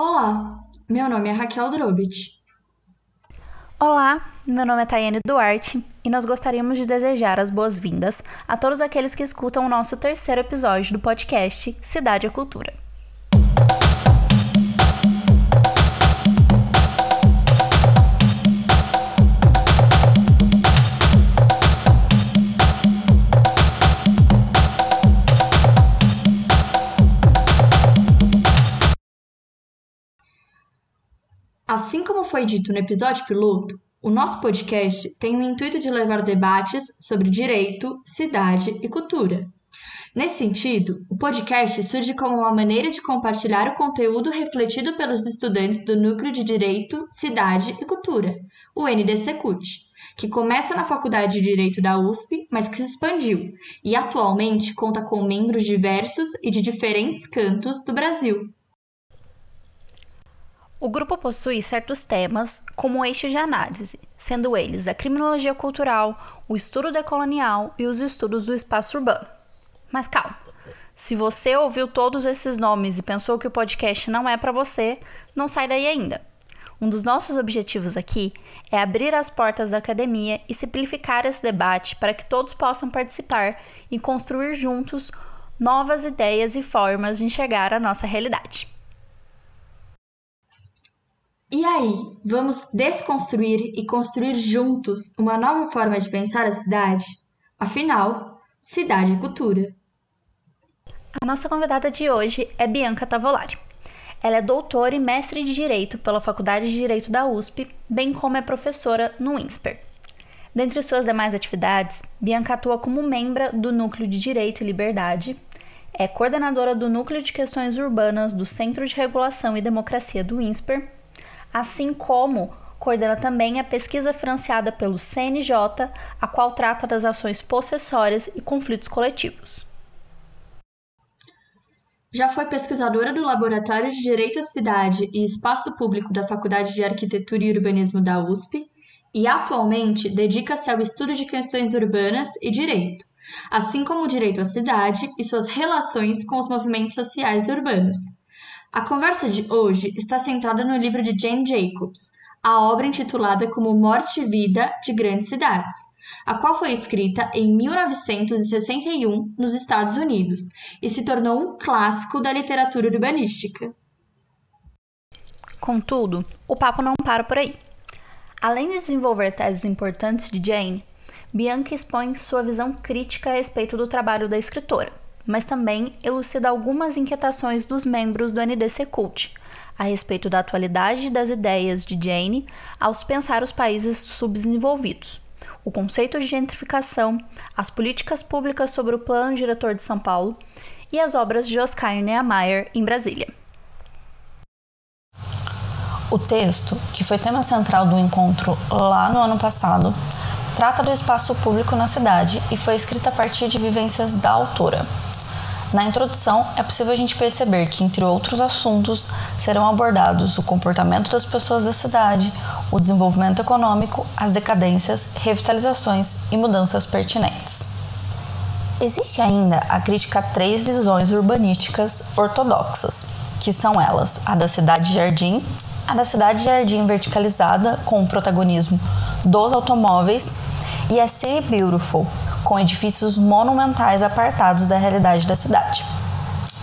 Olá, meu nome é Raquel Drobit. Olá, meu nome é Tayane Duarte e nós gostaríamos de desejar as boas-vindas a todos aqueles que escutam o nosso terceiro episódio do podcast Cidade e Cultura. Foi dito no episódio piloto, o nosso podcast tem o intuito de levar debates sobre direito, cidade e cultura. Nesse sentido, o podcast surge como uma maneira de compartilhar o conteúdo refletido pelos estudantes do Núcleo de Direito, Cidade e Cultura, o NDC CUT, que começa na Faculdade de Direito da USP, mas que se expandiu e atualmente conta com membros diversos e de diferentes cantos do Brasil. O grupo possui certos temas como eixo de análise, sendo eles a criminologia cultural, o estudo decolonial e os estudos do espaço urbano. Mas calma, se você ouviu todos esses nomes e pensou que o podcast não é para você, não sai daí ainda. Um dos nossos objetivos aqui é abrir as portas da academia e simplificar esse debate para que todos possam participar e construir juntos novas ideias e formas de enxergar a nossa realidade. E aí, vamos desconstruir e construir juntos uma nova forma de pensar a cidade? Afinal, cidade é cultura. A nossa convidada de hoje é Bianca Tavolari. Ela é doutora e mestre de Direito pela Faculdade de Direito da USP, bem como é professora no INSPER. Dentre suas demais atividades, Bianca atua como membro do Núcleo de Direito e Liberdade, é coordenadora do Núcleo de Questões Urbanas do Centro de Regulação e Democracia do INSPER assim como coordena também a pesquisa financiada pelo CNJ, a qual trata das ações possessórias e conflitos coletivos. Já foi pesquisadora do Laboratório de Direito à Cidade e Espaço Público da Faculdade de Arquitetura e Urbanismo da USP e atualmente dedica-se ao estudo de questões urbanas e direito, assim como o direito à cidade e suas relações com os movimentos sociais urbanos. A conversa de hoje está centrada no livro de Jane Jacobs, a obra intitulada como Morte e Vida de Grandes Cidades, a qual foi escrita em 1961 nos Estados Unidos e se tornou um clássico da literatura urbanística. Contudo, o papo não para por aí. Além de desenvolver teses importantes de Jane, Bianca expõe sua visão crítica a respeito do trabalho da escritora mas também elucida algumas inquietações dos membros do NDC Cult a respeito da atualidade das ideias de Jane aos pensar os países subdesenvolvidos, o conceito de gentrificação, as políticas públicas sobre o Plano Diretor de São Paulo e as obras de Oscar Niemeyer em Brasília. O texto, que foi tema central do encontro lá no ano passado, trata do espaço público na cidade e foi escrito a partir de vivências da autora. Na introdução, é possível a gente perceber que, entre outros assuntos, serão abordados o comportamento das pessoas da cidade, o desenvolvimento econômico, as decadências, revitalizações e mudanças pertinentes. Existe ainda a crítica a três visões urbanísticas ortodoxas, que são elas a da cidade-jardim, a da cidade-jardim verticalizada, com o protagonismo dos automóveis, e a City Beautiful, com edifícios monumentais apartados da realidade da cidade.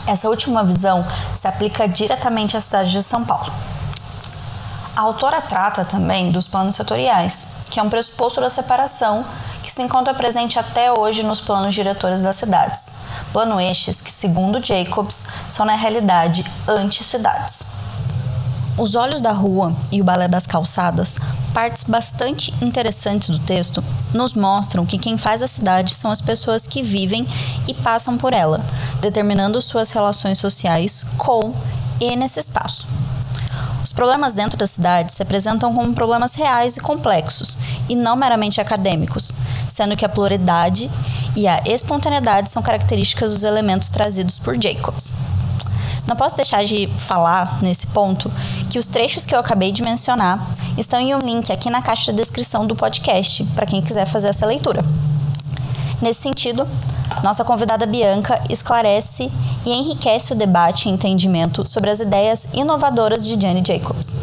Essa última visão se aplica diretamente à cidade de São Paulo. A autora trata também dos planos setoriais, que é um pressuposto da separação que se encontra presente até hoje nos planos diretores das cidades. Plano estes que, segundo Jacobs, são na realidade anti-cidades. Os Olhos da Rua e o Balé das Calçadas, partes bastante interessantes do texto, nos mostram que quem faz a cidade são as pessoas que vivem e passam por ela, determinando suas relações sociais com e nesse espaço. Os problemas dentro da cidade se apresentam como problemas reais e complexos, e não meramente acadêmicos, sendo que a pluralidade e a espontaneidade são características dos elementos trazidos por Jacobs. Não posso deixar de falar nesse ponto que os trechos que eu acabei de mencionar estão em um link aqui na caixa de descrição do podcast para quem quiser fazer essa leitura. Nesse sentido, Nossa convidada Bianca esclarece e enriquece o debate e entendimento sobre as ideias inovadoras de Jenny Jacobs.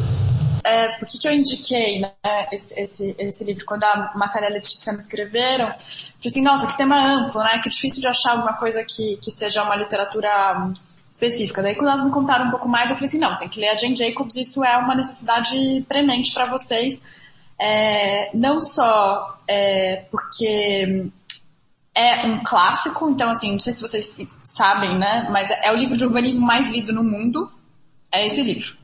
É, por que, que eu indiquei né, esse, esse, esse, livro? Quando a Marcela e a Letícia me escreveram, falei assim, nossa, que tema amplo, né? Que difícil de achar alguma coisa que, que seja uma literatura específica. Daí quando elas me contaram um pouco mais, eu falei assim, não, tem que ler a Jane Jacobs, isso é uma necessidade premente para vocês. É, não só é, porque é um clássico, então assim, não sei se vocês sabem, né, mas é o livro de urbanismo mais lido no mundo, é esse livro.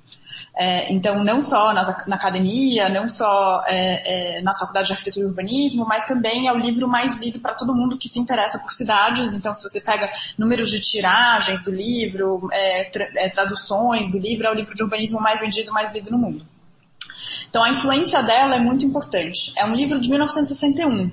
É, então, não só nas, na academia, não só é, é, na faculdade de arquitetura e urbanismo, mas também é o livro mais lido para todo mundo que se interessa por cidades. Então, se você pega números de tiragens do livro, é, tra é, traduções do livro, é o livro de urbanismo mais vendido, mais lido no mundo. Então, a influência dela é muito importante. É um livro de 1961.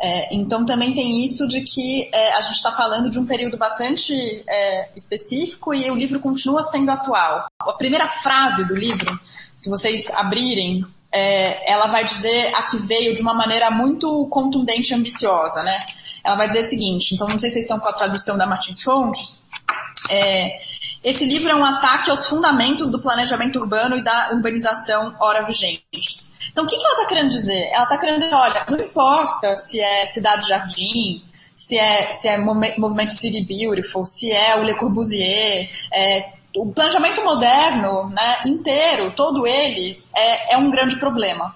É, então também tem isso de que é, a gente está falando de um período bastante é, específico e o livro continua sendo atual. A primeira frase do livro, se vocês abrirem, é, ela vai dizer a que veio de uma maneira muito contundente e ambiciosa, né? Ela vai dizer o seguinte, então não sei se vocês estão com a tradução da Martins Fontes, é, esse livro é um ataque aos fundamentos do planejamento urbano e da urbanização ora vigentes. Então, o que, ela está querendo dizer? Ela está querendo dizer, olha, não importa se é cidade-jardim, se é, se é movimento City Beautiful, se é o Le Corbusier, é, o planejamento moderno né, inteiro, todo ele, é, é um grande problema.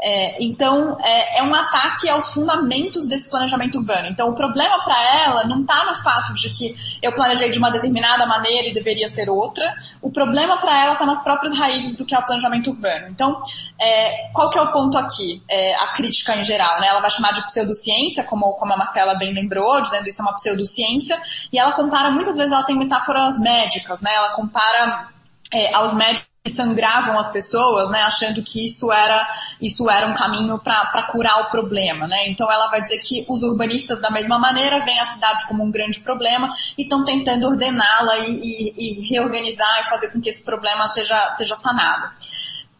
É, então, é, é, um ataque aos fundamentos desse planejamento urbano. Então, o problema para ela não está no fato de que eu planejei de uma determinada maneira e deveria ser outra. O problema para ela está nas próprias raízes do que é o planejamento urbano. Então, é, qual que é o ponto aqui? É, a crítica em geral, né? Ela vai chamar de pseudociência, como, como a Marcela bem lembrou, dizendo isso é uma pseudociência, e ela compara, muitas vezes ela tem metáforas médicas, né? Ela compara é, aos médicos sangravam as pessoas, né, achando que isso era isso era um caminho para curar o problema, né? Então ela vai dizer que os urbanistas da mesma maneira veem a cidade como um grande problema e estão tentando ordená-la e, e, e, reorganizar e fazer com que esse problema seja seja sanado.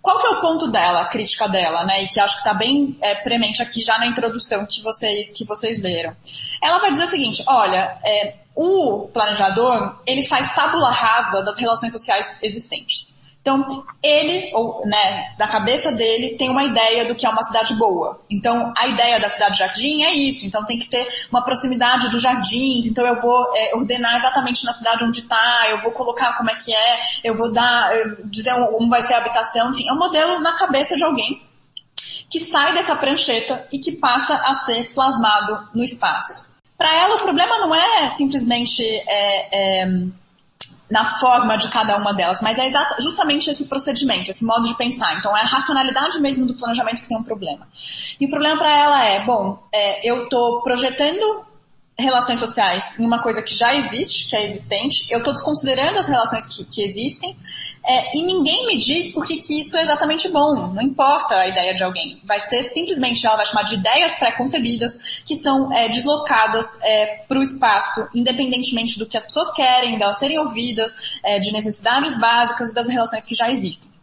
Qual que é o ponto dela, a crítica dela, né? E que acho que está bem é, premente aqui já na introdução que vocês que vocês leram. Ela vai dizer o seguinte: olha, é, o planejador ele faz tábula rasa das relações sociais existentes. Então, ele, ou, né, da cabeça dele, tem uma ideia do que é uma cidade boa. Então, a ideia da cidade jardim é isso. Então, tem que ter uma proximidade dos jardins. Então, eu vou é, ordenar exatamente na cidade onde está, eu vou colocar como é que é, eu vou dar, eu, dizer como vai ser a habitação. Enfim, é um modelo na cabeça de alguém que sai dessa prancheta e que passa a ser plasmado no espaço. Para ela, o problema não é simplesmente é, é, na forma de cada uma delas, mas é justamente esse procedimento, esse modo de pensar. Então, é a racionalidade mesmo do planejamento que tem um problema. E o problema para ela é, bom, é, eu estou projetando relações sociais em uma coisa que já existe, que é existente, eu estou desconsiderando as relações que, que existem, é, e ninguém me diz por que, isso é exatamente bom. Não importa a ideia de alguém. Vai ser simplesmente, ela vai chamar de ideias pré-concebidas que são é, deslocadas é, para o espaço, independentemente do que as pessoas querem, delas serem ouvidas, é, de necessidades básicas das relações que já existem.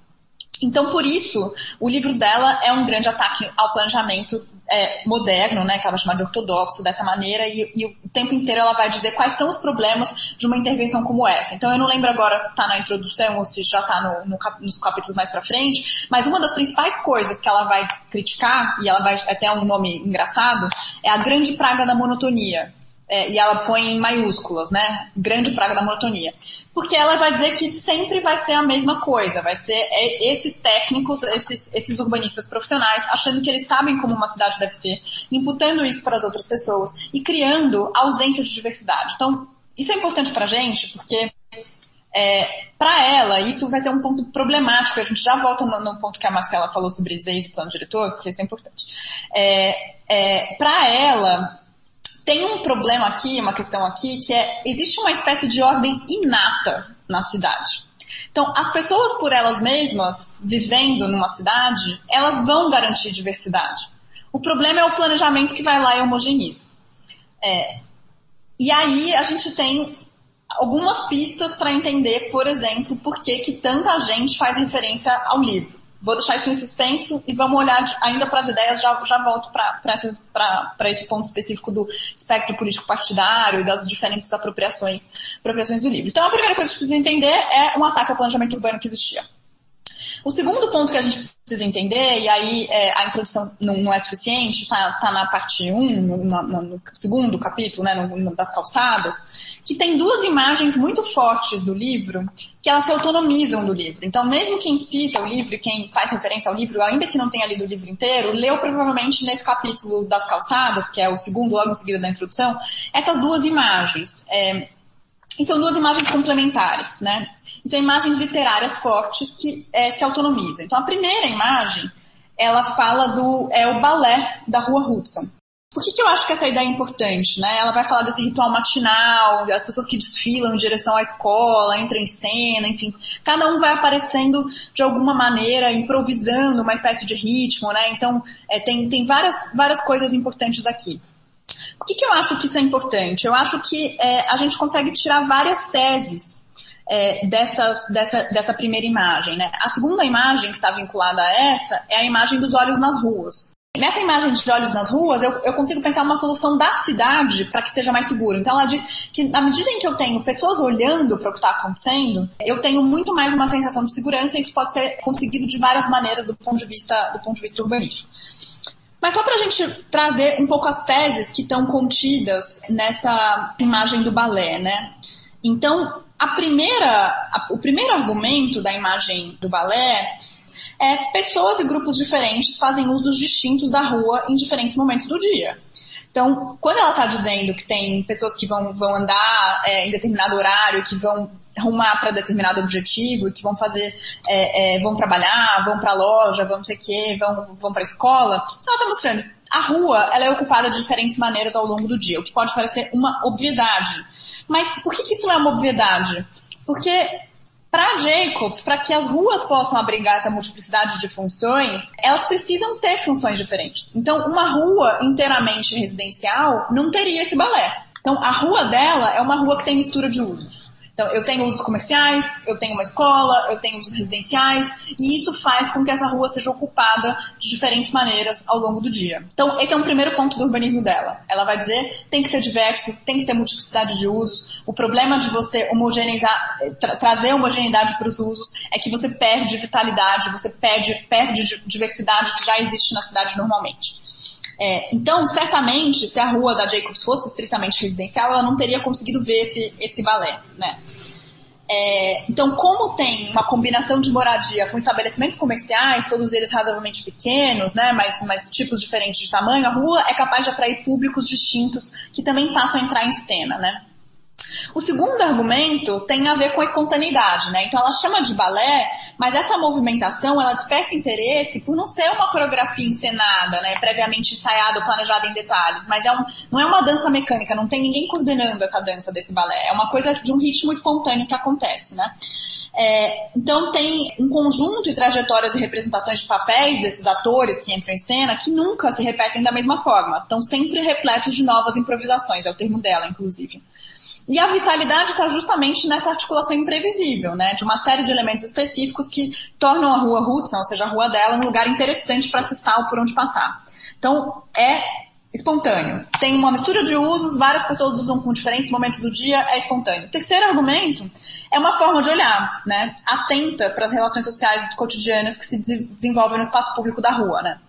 Então, por isso, o livro dela é um grande ataque ao planejamento é, moderno, né, que ela vai chamar de ortodoxo, dessa maneira, e, e, o tempo inteiro ela vai dizer quais são os problemas de uma intervenção como essa. Então, eu não lembro agora se está na introdução ou se já está no, no, nos capítulos mais para frente, mas uma das principais coisas que ela vai criticar, e ela vai até um nome engraçado, é a grande praga da monotonia é, e ela põe em maiúsculas, né? Grande praga da monotonia. Porque ela vai dizer que sempre vai ser a mesma coisa, vai ser é, esses técnicos, esses, esses urbanistas profissionais, achando que eles sabem como uma cidade deve ser, imputando isso para as outras pessoas e criando ausência de diversidade. Então, isso é importante para a gente, porque é, para ela, isso vai ser um ponto problemático. A gente já volta no, no ponto que a Marcela falou sobre ZEIS e plano diretor, porque isso é importante. É, é, para ela, tem um problema aqui, uma questão aqui, que é, existe uma espécie de ordem inata na cidade. Então, as pessoas por elas mesmas, vivendo numa cidade, elas vão garantir diversidade. O problema é o planejamento que vai lá e homogeneiza. É, e aí a gente tem algumas pistas para entender, por exemplo, por que, que tanta gente faz referência ao livro. Vou deixar isso em suspenso e vamos olhar de, ainda para as ideias, já, já volto para esse ponto específico do espectro político partidário e das diferentes apropriações, apropriações do livro. Então, a primeira coisa que precisa entender é um ataque ao planejamento urbano que existia. O segundo ponto que a gente precisa entender, e aí é, a introdução não, não, é suficiente, está tá na parte 1, um, no, no, no, segundo capítulo, né, no, das calçadas, que tem duas imagens muito fortes do livro que elas se autonomizam do livro. Então, mesmo quem cita o livro, quem faz referência ao livro, ainda que não tenha lido o livro inteiro, leu provavelmente nesse capítulo das calçadas, que é o segundo, logo em seguida da introdução, essas duas imagens. É, e são duas imagens complementares, né? E são imagens literárias fortes que é, se autonomizam. Então, a primeira imagem, ela fala do é o balé da Rua Hudson. Por que, que eu acho que essa ideia é importante? Né? Ela vai falar desse ritual matinal, as pessoas que desfilam em direção à escola, entram em cena, enfim. Cada um vai aparecendo de alguma maneira, improvisando uma espécie de ritmo, né? Então, é, tem, tem várias, várias coisas importantes aqui. Por que, que eu acho que isso é importante? Eu acho que é, a gente consegue tirar várias teses é, dessas, dessa, dessa primeira imagem. Né? A segunda imagem que está vinculada a essa é a imagem dos olhos nas ruas. Nessa imagem de olhos nas ruas, eu, eu consigo pensar uma solução da cidade para que seja mais seguro. Então, ela diz que na medida em que eu tenho pessoas olhando para o que está acontecendo, eu tenho muito mais uma sensação de segurança e isso pode ser conseguido de várias maneiras do ponto de vista, do ponto de vista urbanístico. Mas só para a gente trazer um pouco as teses que estão contidas nessa imagem do balé, né? Então, a primeira, a, o primeiro argumento da imagem do balé é pessoas e grupos diferentes fazem usos distintos da rua em diferentes momentos do dia. Então, quando ela está dizendo que tem pessoas que vão, vão andar é, em determinado horário, que vão rumar para determinado objetivo, que vão fazer, é, é, vão trabalhar, vão para a loja, vão não sei o quê, vão, vão para a escola. Então ela está mostrando, a rua ela é ocupada de diferentes maneiras ao longo do dia, o que pode parecer uma obviedade. Mas por que, que isso não é uma obviedade? Porque para Jacobs, para que as ruas possam abrigar essa multiplicidade de funções, elas precisam ter funções diferentes. Então, uma rua inteiramente residencial não teria esse balé. Então, a rua dela é uma rua que tem mistura de usos. Então, eu tenho usos comerciais, eu tenho uma escola, eu tenho usos residenciais, e isso faz com que essa rua seja ocupada de diferentes maneiras ao longo do dia. Então, esse é um primeiro ponto do urbanismo dela. Ela vai dizer, tem que ser diverso, tem que ter multiplicidade de usos. O problema de você homogeneizar, tra trazer homogeneidade para os usos é que você perde vitalidade, você perde, perde diversidade que já existe na cidade normalmente. É, então, certamente, se a rua da Jacobs fosse estritamente residencial, ela não teria conseguido ver esse, esse balé, né? É, então, como tem uma combinação de moradia com estabelecimentos comerciais, todos eles razoavelmente pequenos, né, mas, mas tipos diferentes de tamanho, a rua é capaz de atrair públicos distintos que também passam a entrar em cena, né? O segundo argumento tem a ver com a espontaneidade, né? Então ela chama de balé, mas essa movimentação ela desperta interesse por não ser uma coreografia encenada, né? Previamente ensaiada ou planejada em detalhes, mas é um, não é uma dança mecânica, não tem ninguém coordenando essa dança desse balé. É uma coisa de um ritmo espontâneo que acontece, né? É, então tem um conjunto de trajetórias e representações de papéis desses atores que entram em cena que nunca se repetem da mesma forma. Estão sempre repletos de novas improvisações, é o termo dela, inclusive. E a vitalidade está justamente nessa articulação imprevisível, né? De uma série de elementos específicos que tornam a rua Hudson, ou seja, a rua dela, um lugar interessante para assistir ou por onde passar. Então, é espontâneo. Tem uma mistura de usos, várias pessoas usam com diferentes momentos do dia, é espontâneo. O terceiro argumento é uma forma de olhar, né? Atenta para as relações sociais cotidianas que se desenvolvem no espaço público da rua, né?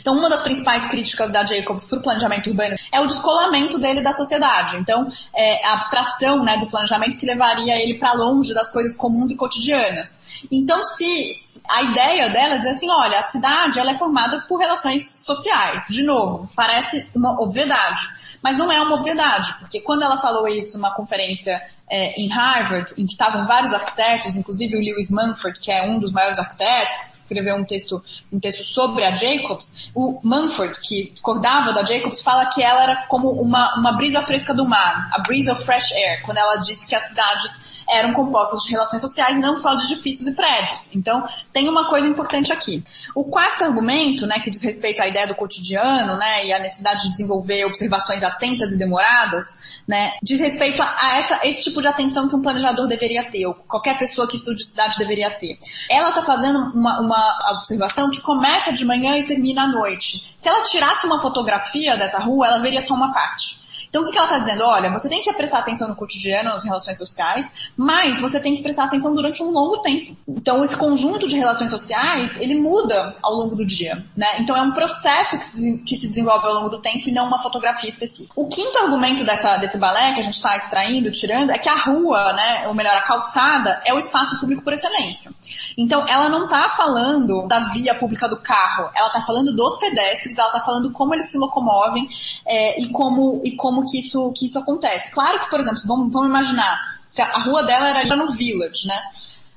Então, uma das principais críticas da Jacobs para o planejamento urbano é o descolamento dele da sociedade. Então, é a abstração né, do planejamento que levaria ele para longe das coisas comuns e cotidianas. Então, se a ideia dela é dizer assim, olha, a cidade ela é formada por relações sociais. De novo, parece uma obviedade. Mas não é uma obviedade, porque quando ela falou isso numa conferência é, em Harvard, em que estavam vários arquitetos, inclusive o Lewis Mumford, que é um dos maiores arquitetos, que escreveu um texto, um texto sobre a Jacobs, o Mumford, que discordava da Jacobs, fala que ela era como uma, uma brisa fresca do mar, a breeze of fresh air, quando ela disse que as cidades eram compostas de relações sociais, não só de edifícios e prédios. Então, tem uma coisa importante aqui. O quarto argumento, né, que diz respeito à ideia do cotidiano, né, e à necessidade de desenvolver observações atentas e demoradas, né, diz respeito a, essa, esse tipo tipo de atenção que um planejador deveria ter, ou qualquer pessoa que estude cidade deveria ter. Ela está fazendo uma, uma observação que começa de manhã e termina à noite. Se ela tirasse uma fotografia dessa rua, ela veria só uma parte. Então, o que ela está dizendo? Olha, você tem que prestar atenção no cotidiano, nas relações sociais, mas você tem que prestar atenção durante um longo tempo. Então, esse conjunto de relações sociais, ele muda ao longo do dia, né? Então, é um processo que, se desenvolve ao longo do tempo e não uma fotografia específica. O quinto argumento dessa, desse balé que a gente está extraindo, tirando, é que a rua, né, ou melhor, a calçada, é o espaço público por excelência. Então, ela não está falando da via pública do carro, ela está falando dos pedestres, ela está falando como eles se locomovem é, e como e como que isso, que isso acontece. Claro que, por exemplo, vamos, vamos imaginar, se a, a rua dela era ali no Village, né?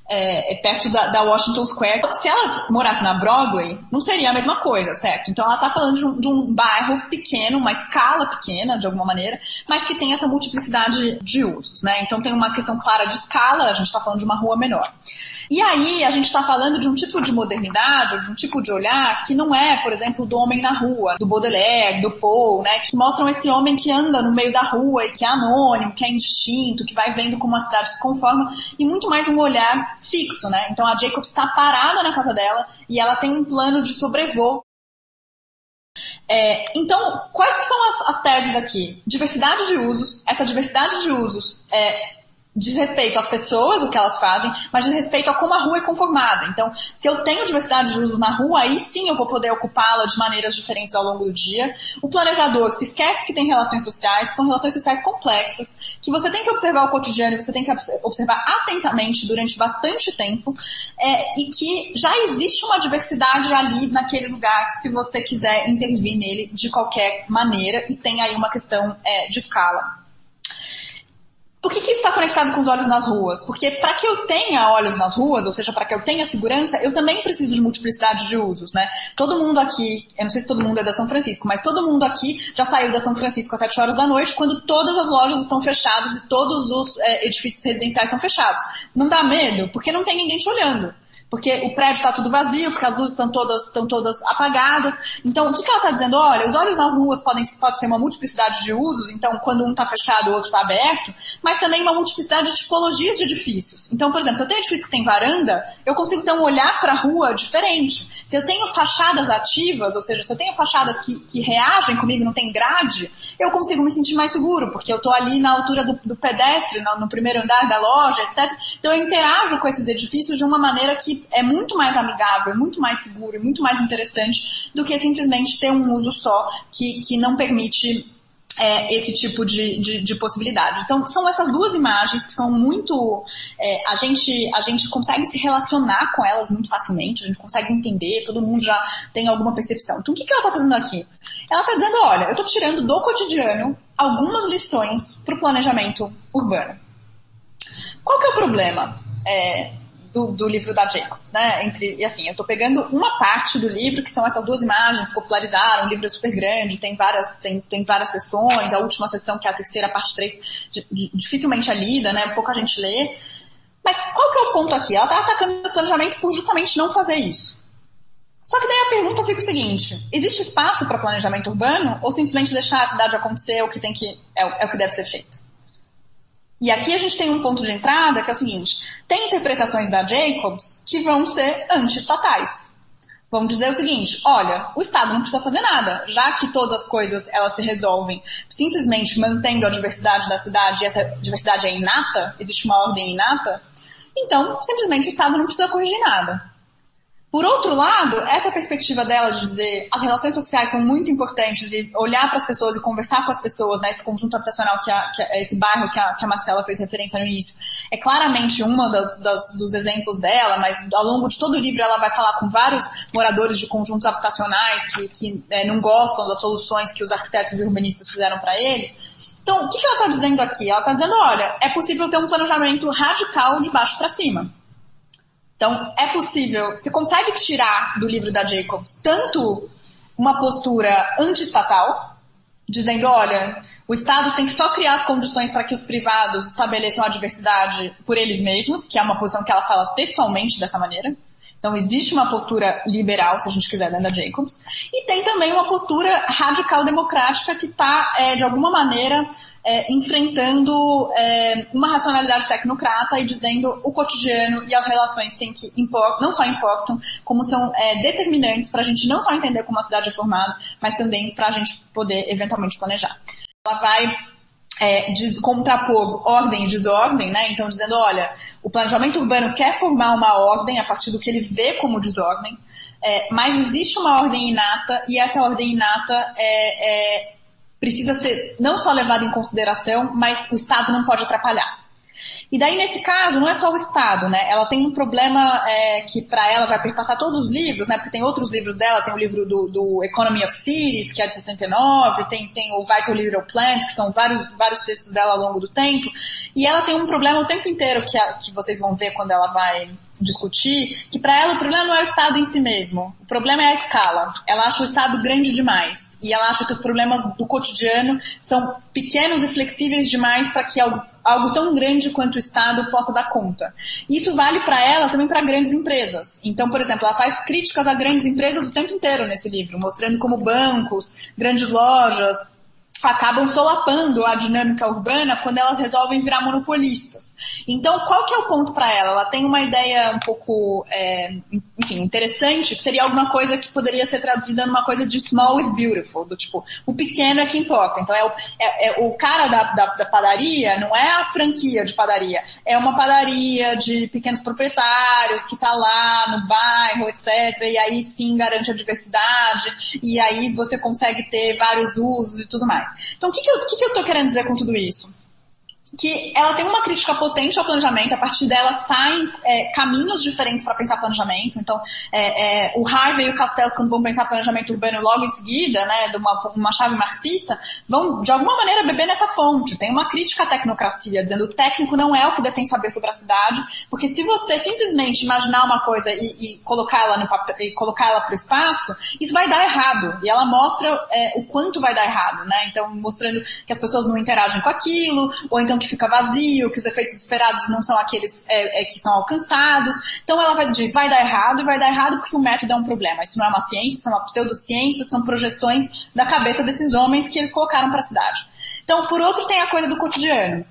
É, é perto da, da, Washington Square. Se ela morasse na Broadway, não seria a mesma coisa, certo? Então ela está falando de um, de um, bairro pequeno, uma escala pequena, de alguma maneira, mas que tem essa multiplicidade de usos, né? Então tem uma questão clara de escala, a gente está falando de uma rua menor. E aí a gente está falando de um tipo de modernidade, de um tipo de olhar que não é, por exemplo, do homem na rua, do Baudelaire, do Poe, né? Que mostram esse homem que anda no meio da rua e que é anônimo, que é indistinto, que vai vendo como a cidade se conforma, e muito mais um olhar fixo, né? Então a Jacob está parada na casa dela e ela tem um plano de sobrevoo. É, então, quais são as, as, teses aqui? Diversidade de usos. Essa diversidade de usos é, diz respeito às pessoas, o que elas fazem, mas diz respeito a como a rua é conformada. Então, se eu tenho diversidade de uso na rua, aí sim eu vou poder ocupá-la de maneiras diferentes ao longo do dia. O planejador se esquece que tem relações sociais, que são relações sociais complexas, que você tem que observar o cotidiano você tem que observar atentamente durante bastante tempo, é, e que já existe uma diversidade ali naquele lugar, se você quiser intervir nele de qualquer maneira, e tem aí uma questão é, de escala. Por que, que está conectado com os olhos nas ruas? Porque para que eu tenha olhos nas ruas, ou seja, para que eu tenha segurança, eu também preciso de multiplicidade de usos, né? Todo mundo aqui, eu não sei se todo mundo é da São Francisco, mas todo mundo aqui já saiu da São Francisco às 7 horas da noite, quando todas as lojas estão fechadas e todos os é, edifícios residenciais estão fechados. Não dá medo? Porque não tem ninguém te olhando porque o prédio está tudo vazio, porque as luzes estão todas, estão todas apagadas. Então, o que, que ela está dizendo? Olha, os olhos nas ruas podem pode ser uma multiplicidade de usos, então quando um está fechado, o outro está aberto, mas também uma multiplicidade de tipologias de edifícios. Então, por exemplo, se eu tenho edifício que tem varanda, eu consigo ter um olhar para a rua diferente. Se eu tenho fachadas ativas, ou seja, se eu tenho fachadas que, que reagem comigo, não tem grade, eu consigo me sentir mais seguro, porque eu estou ali na altura do, do pedestre, no, no primeiro andar da loja, etc. Então eu interajo com esses edifícios de uma maneira que é muito mais amigável, muito mais seguro e muito mais interessante do que simplesmente ter um uso só que, que não permite é, esse tipo de, de, de, possibilidade. Então, são essas duas imagens que são muito. É, a, gente, a gente consegue se relacionar com elas muito facilmente, a gente consegue entender, todo mundo já tem alguma percepção. Então, o que, que ela está fazendo aqui? Ela está dizendo: olha, eu estou tirando do cotidiano algumas lições para o planejamento urbano. Qual que é o problema? É, do, do, livro da Jacobs, né? Entre, e assim, eu estou pegando uma parte do livro, que são essas duas imagens que popularizaram, o livro é super grande, tem várias, tem, tem várias sessões, a última sessão, que é a terceira, parte 3, dificilmente é lida, né? Pouca gente lê. Mas qual que é o ponto aqui? Ela está atacando o planejamento por justamente não fazer isso. Só que daí a pergunta fica o seguinte: existe espaço para planejamento urbano ou simplesmente deixar a cidade acontecer o que tem que é, é o que deve ser feito? E aqui a gente tem um ponto de entrada que é o seguinte: tem interpretações da Jacobs que vão ser anti-estatais. Vamos dizer o seguinte: olha, o Estado não precisa fazer nada, já que todas as coisas elas se resolvem simplesmente mantendo a diversidade da cidade e essa diversidade é inata, existe uma ordem inata, então simplesmente o Estado não precisa corrigir nada. Por outro lado, essa perspectiva dela de dizer as relações sociais são muito importantes e olhar para as pessoas e conversar com as pessoas, né, esse conjunto habitacional, que, a, que a, esse bairro que a, que a Marcela fez referência no início, é claramente uma das, das, dos exemplos dela, mas ao longo de todo o livro ela vai falar com vários moradores de conjuntos habitacionais que, que é, não gostam das soluções que os arquitetos e urbanistas fizeram para eles. Então, o que, ela está dizendo aqui? Ela está dizendo, olha, é possível ter um planejamento radical de baixo para cima. Então, é possível, você consegue tirar do livro da Jacobs tanto uma postura anti-estatal, dizendo, olha, o Estado tem que só criar as condições para que os privados estabeleçam a diversidade por eles mesmos, que é uma posição que ela fala textualmente dessa maneira. Então, existe uma postura liberal, se a gente quiser, dentro da Jacobs, e tem também uma postura radical democrática que está, é, de alguma maneira, é, enfrentando é, uma racionalidade tecnocrata e dizendo o cotidiano e as relações têm que importam, não só importam, como são é, determinantes para a gente não só entender como a cidade é formada, mas também para a gente poder eventualmente planejar. Ela vai é, de, contrapor ordem e desordem, né? Então dizendo, olha, o planejamento urbano quer formar uma ordem a partir do que ele vê como desordem, é, mas existe uma ordem inata e essa ordem inata é, é precisa ser não só levada em consideração, mas o Estado não pode atrapalhar. E daí, nesse caso, não é só o Estado, né? Ela tem um problema é, que para ela vai perpassar todos os livros, né? Porque tem outros livros dela, tem o livro do, do, Economy of Cities, que é de 69, tem, tem o Vital Little Plants, que são vários, vários textos dela ao longo do tempo. E ela tem um problema o tempo inteiro, que, a, que vocês vão ver quando ela vai discutir, que para ela o problema não é o Estado em si mesmo, o problema é a escala. Ela acha o Estado grande demais e ela acha que os problemas do cotidiano são pequenos e flexíveis demais para que algo, algo, tão grande quanto o Estado possa dar conta. Isso vale para ela também para grandes empresas. Então, por exemplo, ela faz críticas a grandes empresas o tempo inteiro nesse livro, mostrando como bancos, grandes lojas, acabam solapando a dinâmica urbana quando elas resolvem virar monopolistas. Então, qual que é o ponto para ela? Ela tem uma ideia um pouco, é, enfim, interessante, que seria alguma coisa que poderia ser traduzida numa coisa de small is beautiful, do tipo, o pequeno é que importa. Então, é o, é, é o cara da, da, da, padaria, não é a franquia de padaria, é uma padaria de pequenos proprietários que está lá no bairro, etc. E aí sim garante a diversidade, e aí você consegue ter vários usos e tudo mais. Então, o que, que, eu, que, que querendo dizer com tudo isso? Que ela tem uma crítica potente ao planejamento, a partir dela saem é, caminhos diferentes para pensar planejamento. Então, é, é, o Harvey e o Castells, quando vão pensar planejamento urbano logo em seguida, né, de uma, uma chave marxista, vão de alguma maneira beber nessa fonte. Tem uma crítica à tecnocracia, dizendo que o técnico não é o que detém saber sobre a cidade, porque se você simplesmente imaginar uma coisa e, e colocar ela no papel, e colocar ela para o espaço, isso vai dar errado. E ela mostra é, o quanto vai dar errado, né? Então, mostrando que as pessoas não interagem com aquilo, ou então que fica vazio, que os efeitos esperados não são aqueles é, é, que são alcançados. Então ela vai, diz, vai dar errado e vai dar errado porque o método é um problema. Isso não é uma ciência, isso é uma pseudociência, são projeções da cabeça desses homens que eles colocaram para a cidade. Então, por outro, tem a coisa do cotidiano.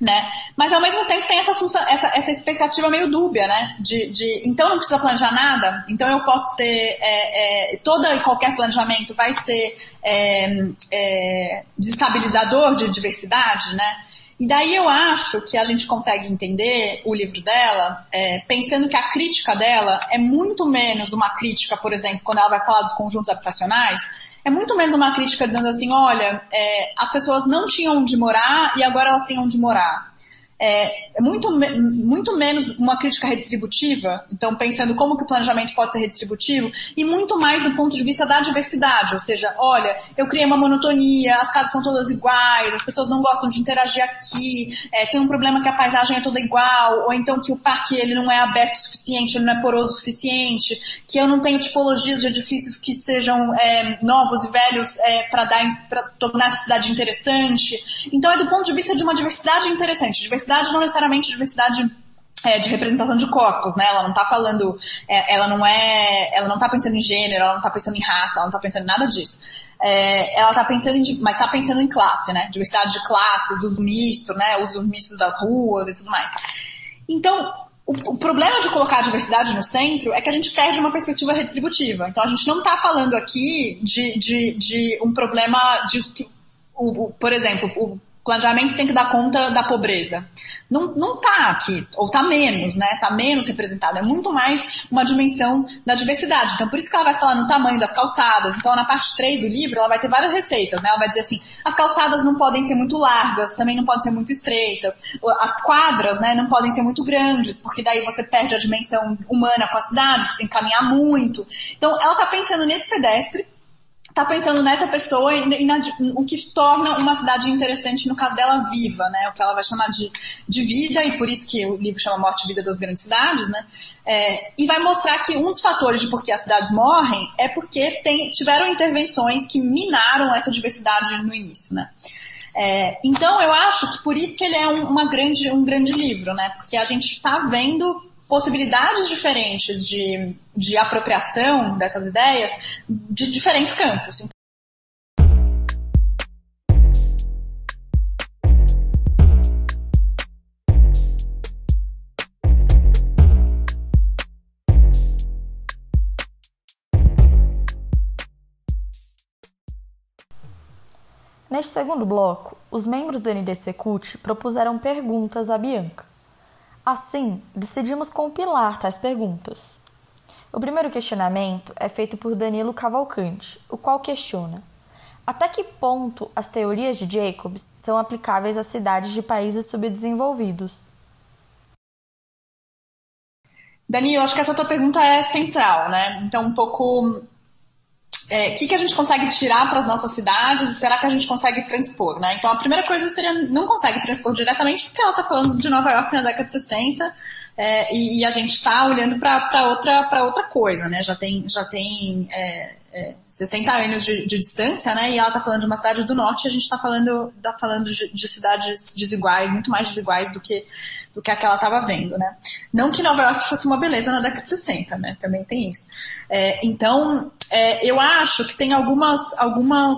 Né? Mas ao mesmo tempo tem essa função, essa, essa expectativa meio dúbia, né? De, de então não precisa planejar nada, então eu posso ter é, é, toda e qualquer planejamento vai ser é, é desestabilizador de diversidade, né? E daí eu acho que a gente consegue entender o livro dela, é, pensando que a crítica dela é muito menos uma crítica, por exemplo, quando ela vai falar dos conjuntos habitacionais, é muito menos uma crítica dizendo assim, olha, é, as pessoas não tinham onde morar e agora elas têm onde morar é, é muito, muito menos uma crítica redistributiva, então pensando como que o planejamento pode ser redistributivo, e muito mais do ponto de vista da diversidade, ou seja, olha, eu criei uma monotonia, as casas são todas iguais, as pessoas não gostam de interagir aqui, é, tem um problema que a paisagem é toda igual, ou então que o parque ele não é aberto o suficiente, ele não é poroso o suficiente, que eu não tenho tipologias de edifícios que sejam é, novos e velhos é, para tornar a cidade interessante. Então é do ponto de vista de uma diversidade interessante, diversidade diversidade não necessariamente diversidade é, de representação de corpos, né? Ela não tá falando, é, ela não é, ela não tá pensando em gênero, ela não tá pensando em raça, ela não tá pensando em nada disso. É, ela tá pensando em, mas tá pensando em classe, né? Diversidade de classes, uso misto, né? Uso misto das ruas e tudo mais. Então, o, o, problema de colocar a diversidade no centro é que a gente perde uma perspectiva redistributiva. Então, a gente não tá falando aqui de, de, de um problema de, o, o, por exemplo, o planejamento tem que dar conta da pobreza. Não, não tá aqui, ou tá menos, né? Tá menos representado. É muito mais uma dimensão da diversidade. Então, por isso que ela vai falar no tamanho das calçadas. Então, na parte 3 do livro, ela vai ter várias receitas, né? Ela vai dizer assim, as calçadas não podem ser muito largas, também não podem ser muito estreitas. As quadras, né, não podem ser muito grandes, porque daí você perde a dimensão humana com a cidade, que você tem que caminhar muito. Então, ela tá pensando nesse pedestre, tá pensando nessa pessoa e, na, o que torna uma cidade interessante, no caso dela, viva, né? O que ela vai chamar de, de vida, e por isso que o livro chama Morte e Vida das Grandes Cidades, né? É, e vai mostrar que um dos fatores de por que as cidades morrem é porque tem, tiveram intervenções que minaram essa diversidade no início, né? É, então eu acho que por isso que ele é um, uma grande, um grande livro, né? Porque a gente está vendo possibilidades diferentes de, de apropriação dessas ideias de diferentes campos. Neste segundo bloco, os membros do NDC CUT propuseram perguntas a Bianca. Assim, decidimos compilar tais perguntas. O primeiro questionamento é feito por Danilo Cavalcante, o qual questiona: até que ponto as teorias de Jacobs são aplicáveis a cidades de países subdesenvolvidos? Danilo, acho que essa tua pergunta é central, né? Então, um pouco é, que, que a gente consegue tirar para as nossas cidades e será que a gente consegue transpor, né? Então a primeira coisa seria não consegue transpor diretamente porque ela está falando de Nova York na década de 60 é, e, e, a gente está olhando para outra para outra coisa, né? Já tem já tem é, é, 60 anos de, de, distância, né? E ela está falando de uma cidade do norte e a gente está falando tá falando de, de cidades desiguais, muito mais desiguais do que do que a que ela estava vendo, né? Não que Nova York fosse uma beleza na década de 60, né? Também tem isso. É, então, é, eu acho que tem algumas, algumas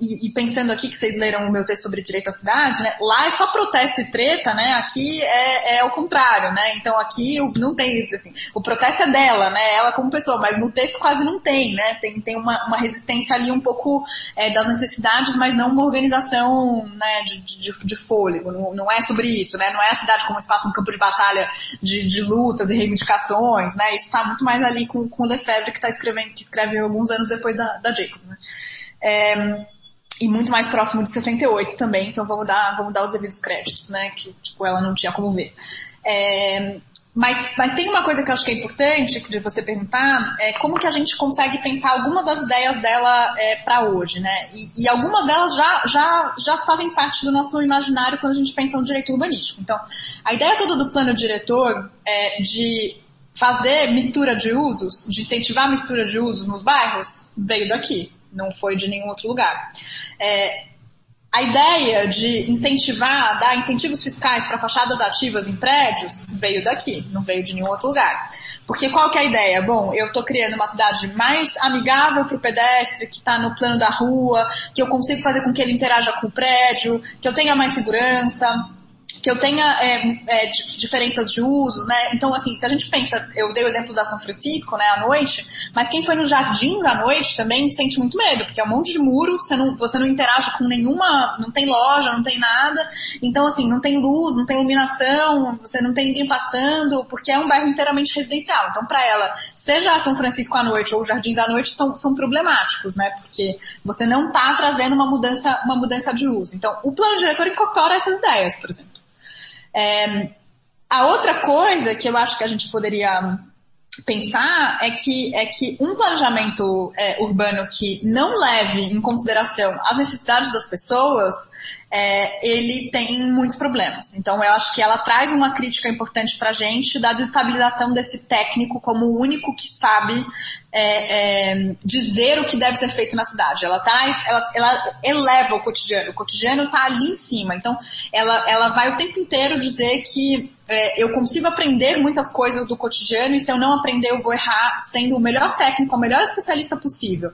e, e, pensando aqui que vocês leram o meu texto sobre direito à cidade, né? Lá é só protesto e treta, né? Aqui é, é o contrário, né? Então aqui não tem, assim, o protesto é dela, né? Ela como pessoa, mas no texto quase não tem, né? Tem, tem uma, uma resistência ali um pouco é, das necessidades, mas não uma organização, né? De, de, de fôlego. Não, não é sobre isso, né? Não é a cidade como espaço passa um campo de batalha de, de lutas e reivindicações, né? Isso está muito mais ali com, com o Lefebvre que está escrevendo, que escreve alguns anos depois da, da Jacob, né? É, e muito mais próximo de 68 também, então vamos dar, vamos dar os devidos créditos, né? Que tipo, ela não tinha como ver. É, mas, mas tem uma coisa que eu acho que é importante de você perguntar, é como que a gente consegue pensar algumas das ideias dela é, para hoje, né? E, e, algumas delas já, já, já fazem parte do nosso imaginário quando a gente pensa no direito urbanístico. Então, a ideia toda do plano diretor é de fazer mistura de usos, de incentivar mistura de usos nos bairros, veio daqui, não foi de nenhum outro lugar. É, a ideia de incentivar, dar incentivos fiscais para fachadas ativas em prédios veio daqui, não veio de nenhum outro lugar. Porque qual que é a ideia? Bom, eu estou criando uma cidade mais amigável para o pedestre, que está no plano da rua, que eu consigo fazer com que ele interaja com o prédio, que eu tenha mais segurança, que eu tenha é, é, diferenças de usos, né? Então, assim, se a gente pensa, eu dei o exemplo da São Francisco, né, à noite, mas quem foi nos jardins à noite também sente muito medo, porque é um monte de muro, você não, você não interage com nenhuma, não tem loja, não tem nada, então, assim, não tem luz, não tem iluminação, você não tem ninguém passando, porque é um bairro inteiramente residencial. Então, para ela, seja a São Francisco à noite ou os jardins à noite, são, são problemáticos, né? Porque você não está trazendo uma mudança, uma mudança de uso. Então, o plano diretor incorpora essas ideias, por exemplo. É, a outra coisa que eu acho que a gente poderia pensar é que, é que um planejamento é, urbano que não leve em consideração as necessidades das pessoas, é, ele tem muitos problemas. Então, eu acho que ela traz uma crítica importante para a gente da desestabilização desse técnico como o único que sabe é, é, dizer o que deve ser feito na cidade. Ela traz, ela, ela eleva o cotidiano. O cotidiano está ali em cima. Então, ela, ela vai o tempo inteiro dizer que é, eu consigo aprender muitas coisas do cotidiano e se eu não aprender eu vou errar sendo o melhor técnico, o melhor especialista possível.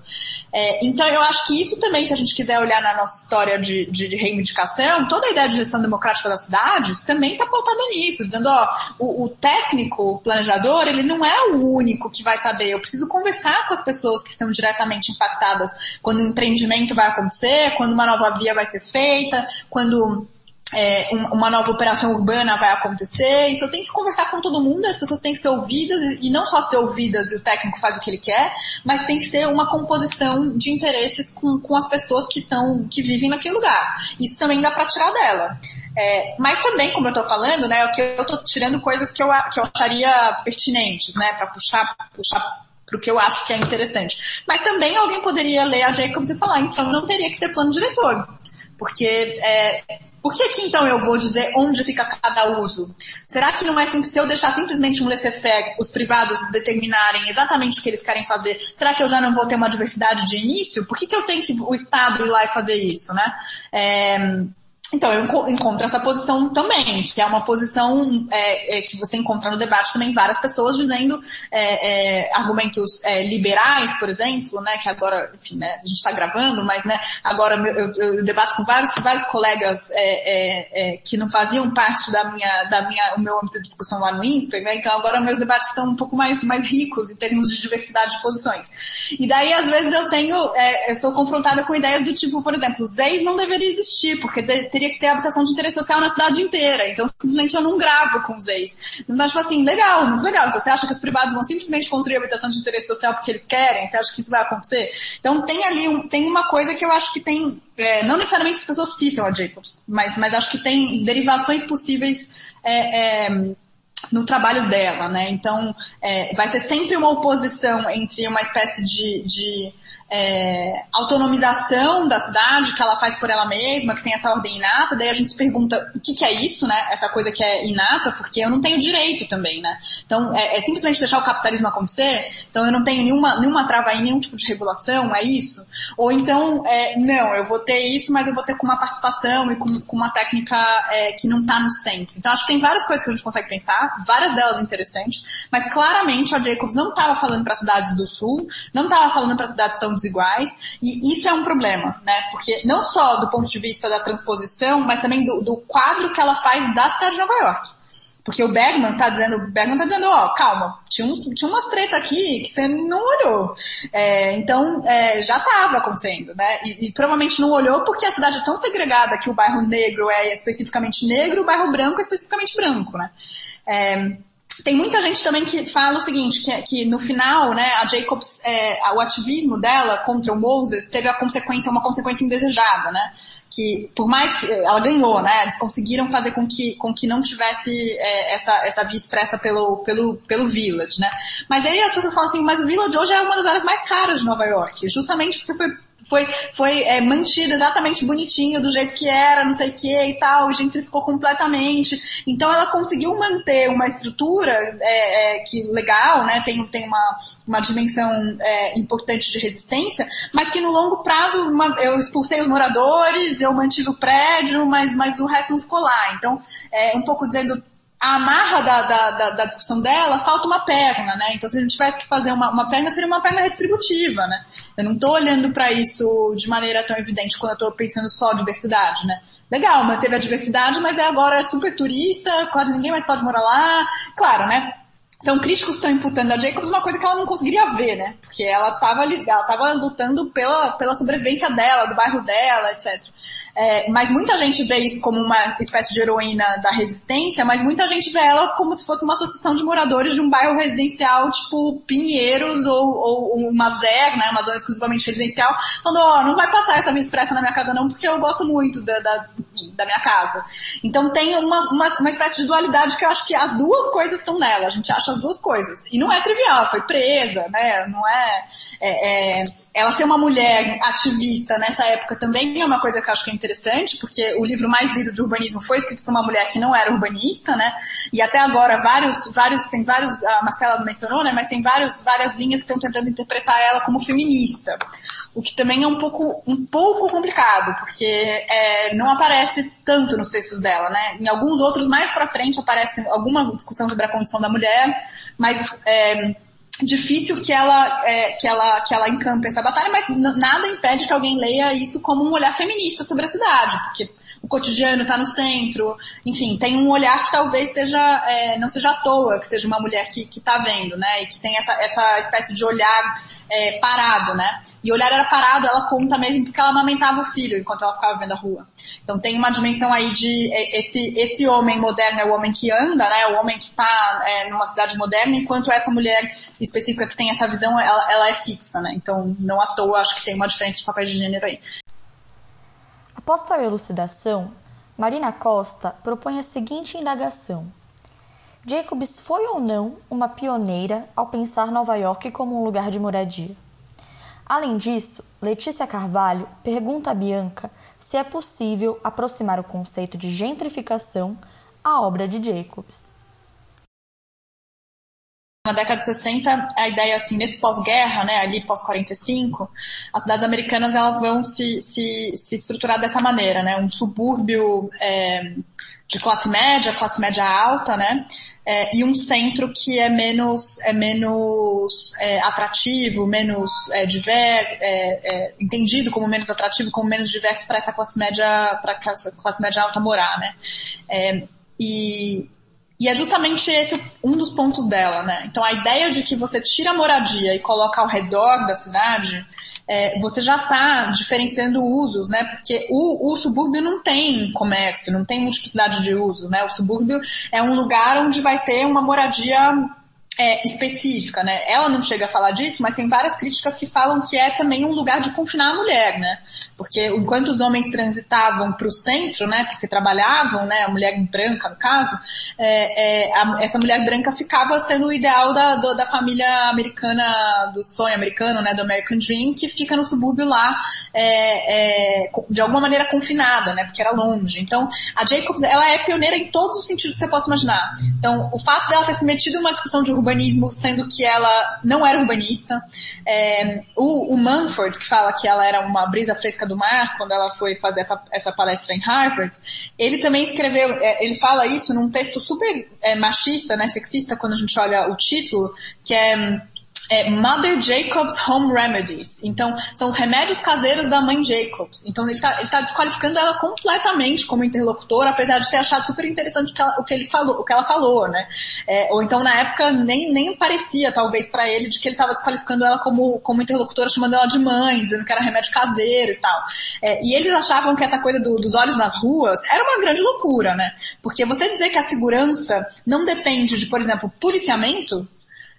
É, então eu acho que isso também, se a gente quiser olhar na nossa história de, de, de reivindicação, toda a ideia de gestão democrática das cidades também está pautada nisso, dizendo, ó, o, o técnico, o planejador, ele não é o único que vai saber, eu preciso conversar com as pessoas que são diretamente impactadas quando um empreendimento vai acontecer, quando uma nova via vai ser feita, quando é, uma nova operação urbana vai acontecer, isso eu tenho que conversar com todo mundo, as pessoas têm que ser ouvidas, e não só ser ouvidas e o técnico faz o que ele quer, mas tem que ser uma composição de interesses com, com as pessoas que estão, que vivem naquele lugar. Isso também dá para tirar dela. É, mas também, como eu estou falando, né, que eu estou tirando coisas que eu, que eu acharia pertinentes, né, para puxar, puxar para o que eu acho que é interessante. Mas também alguém poderia ler a Jacobs e falar, então não teria que ter plano diretor. Porque é, por que que então eu vou dizer onde fica cada uso? Será que não é simples se eu deixar simplesmente um laissez-faire, os privados determinarem exatamente o que eles querem fazer? Será que eu já não vou ter uma diversidade de início? Por que, que eu tenho que o Estado ir lá e fazer isso, né? É, então, eu encontro essa posição também, que é uma posição é, é, que você encontra no debate também várias pessoas dizendo é, é argumentos é, liberais, por exemplo, né, que agora, enfim, né, a gente está gravando, mas né, agora eu, eu, eu, debato com vários, vários colegas é, que não faziam parte da minha, da minha, o meu âmbito de discussão lá no INSPER, né, então agora meus debates são um pouco mais, mais ricos em termos de diversidade de posições. E daí, às vezes, eu tenho, eu sou confrontada com ideias do tipo, por exemplo, os ZEIs não deveria existir, porque teria que ter habitação de interesse social na cidade inteira. Então, simplesmente eu não gravo com os ex. Então, tipo assim, legal, muito legal. Então, você acha que os privados vão simplesmente construir habitação de interesse social porque eles querem? Você acha que isso vai acontecer? Então, tem ali, um, tem uma coisa que eu acho que tem, é, não necessariamente as pessoas citam a Jacobs, mas, mas acho que tem derivações possíveis é, é, no trabalho dela, né? Então, é, vai ser sempre uma oposição entre uma espécie de, de é, autonomização da cidade que ela faz por ela mesma, que tem essa ordem inata, daí a gente se pergunta o que, que é isso, né? Essa coisa que é inata, porque eu não tenho direito também, né? Então, é, é simplesmente deixar o capitalismo acontecer, então eu não tenho nenhuma, nenhuma trava aí, nenhum tipo de regulação, é isso? Ou então, é, não, eu vou ter isso, mas eu vou ter com uma participação e com, com uma técnica é, que não está no centro. Então, acho que tem várias coisas que a gente consegue pensar, várias delas interessantes, mas claramente a Jacobs não estava falando para cidades do sul, não estava falando para cidades tão iguais, e isso é um problema, né? Porque não só do ponto de vista da transposição, mas também do, do quadro que ela faz da cidade de Nova York. Porque o Bergman tá dizendo, o Bergman tá dizendo, ó, oh, calma, tinha, uns, tinha umas treta aqui que você não olhou. É, então, é, já estava acontecendo, né? E, e, provavelmente não olhou porque a cidade é tão segregada que o bairro negro é especificamente negro, o bairro branco é especificamente branco, né? É, tem muita gente também que fala o seguinte, que, que no final, né, a Jacobs, é, o ativismo dela contra o Moses teve a consequência, uma consequência indesejada, né? Que por mais que ela ganhou, né? Eles conseguiram fazer com que, com que não tivesse é, essa, essa via expressa pelo, pelo, pelo Village, né? Mas aí as pessoas falam assim, mas o Village hoje é uma das áreas mais caras de Nova York, justamente porque foi foi, foi é, mantido exatamente bonitinho, do jeito que era, não sei o que e tal, e gentrificou completamente. Então ela conseguiu manter uma estrutura é, é, que legal, né, tem, tem uma, uma dimensão é, importante de resistência, mas que no longo prazo uma, eu expulsei os moradores, eu mantive o prédio, mas, mas o resto não ficou lá. Então, é, um pouco dizendo a amarra da, da, da, da, discussão dela, falta uma perna, né? Então, se a gente tivesse que fazer uma, uma perna, seria uma perna redistributiva, né? Eu não estou olhando para isso de maneira tão evidente quando eu estou pensando só diversidade, né? Legal, manteve a diversidade, mas agora é super turista, quase ninguém mais pode morar lá. Claro, né? São críticos que estão imputando a Jacobs uma coisa que ela não conseguiria ver, né? Porque ela estava ela tava lutando pela, pela sobrevivência dela, do bairro dela, etc. É, mas muita gente vê isso como uma espécie de heroína da resistência, mas muita gente vê ela como se fosse uma associação de moradores de um bairro residencial, tipo Pinheiros ou, ou uma ZEG, né? Uma zona exclusivamente residencial, falando, ó, oh, não vai passar essa via expressa na minha casa não, porque eu gosto muito da, da, da minha casa. Então tem uma, uma, uma espécie de dualidade que eu acho que as duas coisas estão nela. A gente acha as duas coisas. E não é trivial, foi presa, né? Não é, é, é, Ela ser uma mulher ativista nessa época também é uma coisa que eu acho que é interessante, porque o livro mais lido de urbanismo foi escrito por uma mulher que não era urbanista, né? E até agora vários, vários, tem vários, a Marcela mencionou, né? Mas tem vários, várias linhas que estão tentando interpretar ela como feminista. O que também é um pouco, um pouco complicado, porque é, não aparece tanto nos textos dela, né? Em alguns outros, mais para frente, aparece alguma discussão sobre a condição da mulher, mas é difícil que ela, é, que, ela, que ela encampe essa batalha, mas nada impede que alguém leia isso como um olhar feminista sobre a cidade, porque o cotidiano está no centro, enfim, tem um olhar que talvez seja, é, não seja à toa, que seja uma mulher que está vendo, né, e que tem essa, essa espécie de olhar é, parado, né, e o olhar era parado, ela conta mesmo porque ela amamentava o filho enquanto ela ficava vendo a rua. Então tem uma dimensão aí de é, esse, esse homem moderno é o homem que anda, né, o homem que está é, numa cidade moderna, enquanto essa mulher específica que tem essa visão, ela, ela é fixa, né, então não à toa acho que tem uma diferença de papéis de gênero aí. Após tal elucidação, Marina Costa propõe a seguinte indagação: Jacobs foi ou não uma pioneira ao pensar Nova York como um lugar de moradia? Além disso, Letícia Carvalho pergunta a Bianca se é possível aproximar o conceito de gentrificação à obra de Jacobs. Na década de 60, a ideia, assim, nesse pós-guerra, né, ali pós-45, as cidades americanas, elas vão se, se, se estruturar dessa maneira, né, um subúrbio é, de classe média, classe média alta, né, é, e um centro que é menos, é menos é, atrativo, menos é, diver, é, é, entendido como menos atrativo, como menos diverso para essa classe média, para classe média alta morar, né, e e é justamente esse um dos pontos dela, né? Então a ideia de que você tira a moradia e coloca ao redor da cidade, é, você já está diferenciando usos, né? Porque o, o, subúrbio não tem comércio, não tem multiplicidade de usos, né? O subúrbio é um lugar onde vai ter uma moradia é, específica, né? Ela não chega a falar disso, mas tem várias críticas que falam que é também um lugar de confinar a mulher, né? Porque enquanto os homens transitavam para o centro, né? Porque trabalhavam, né? A mulher branca, no caso, é, é, a, essa mulher branca ficava sendo o ideal da, do, da família americana, do sonho americano, né? Do American Dream, que fica no subúrbio lá, é, é, de alguma maneira confinada, né? Porque era longe. Então, a Jacobs, ela é pioneira em todos os sentidos que você possa imaginar. Então, o fato dela ter se metido em uma discussão de urbanismo, sendo que ela não era urbanista. É, o, o Manford, que fala que ela era uma brisa fresca do mar, quando ela foi fazer essa, essa palestra em Harvard, ele também escreveu, é, ele fala isso num texto super é, machista, né, sexista, quando a gente olha o título, que é é Mother Jacobs Home Remedies. Então, são os remédios caseiros da mãe Jacobs. Então, ele está tá desqualificando ela completamente como interlocutora, apesar de ter achado super interessante o que ela, o que ele falou, o que ela falou, né? É, ou então, na época, nem, nem parecia, talvez, para ele, de que ele estava desqualificando ela como, como interlocutora, chamando ela de mãe, dizendo que era remédio caseiro e tal. É, e eles achavam que essa coisa do, dos olhos nas ruas era uma grande loucura, né? Porque você dizer que a segurança não depende de, por exemplo, policiamento,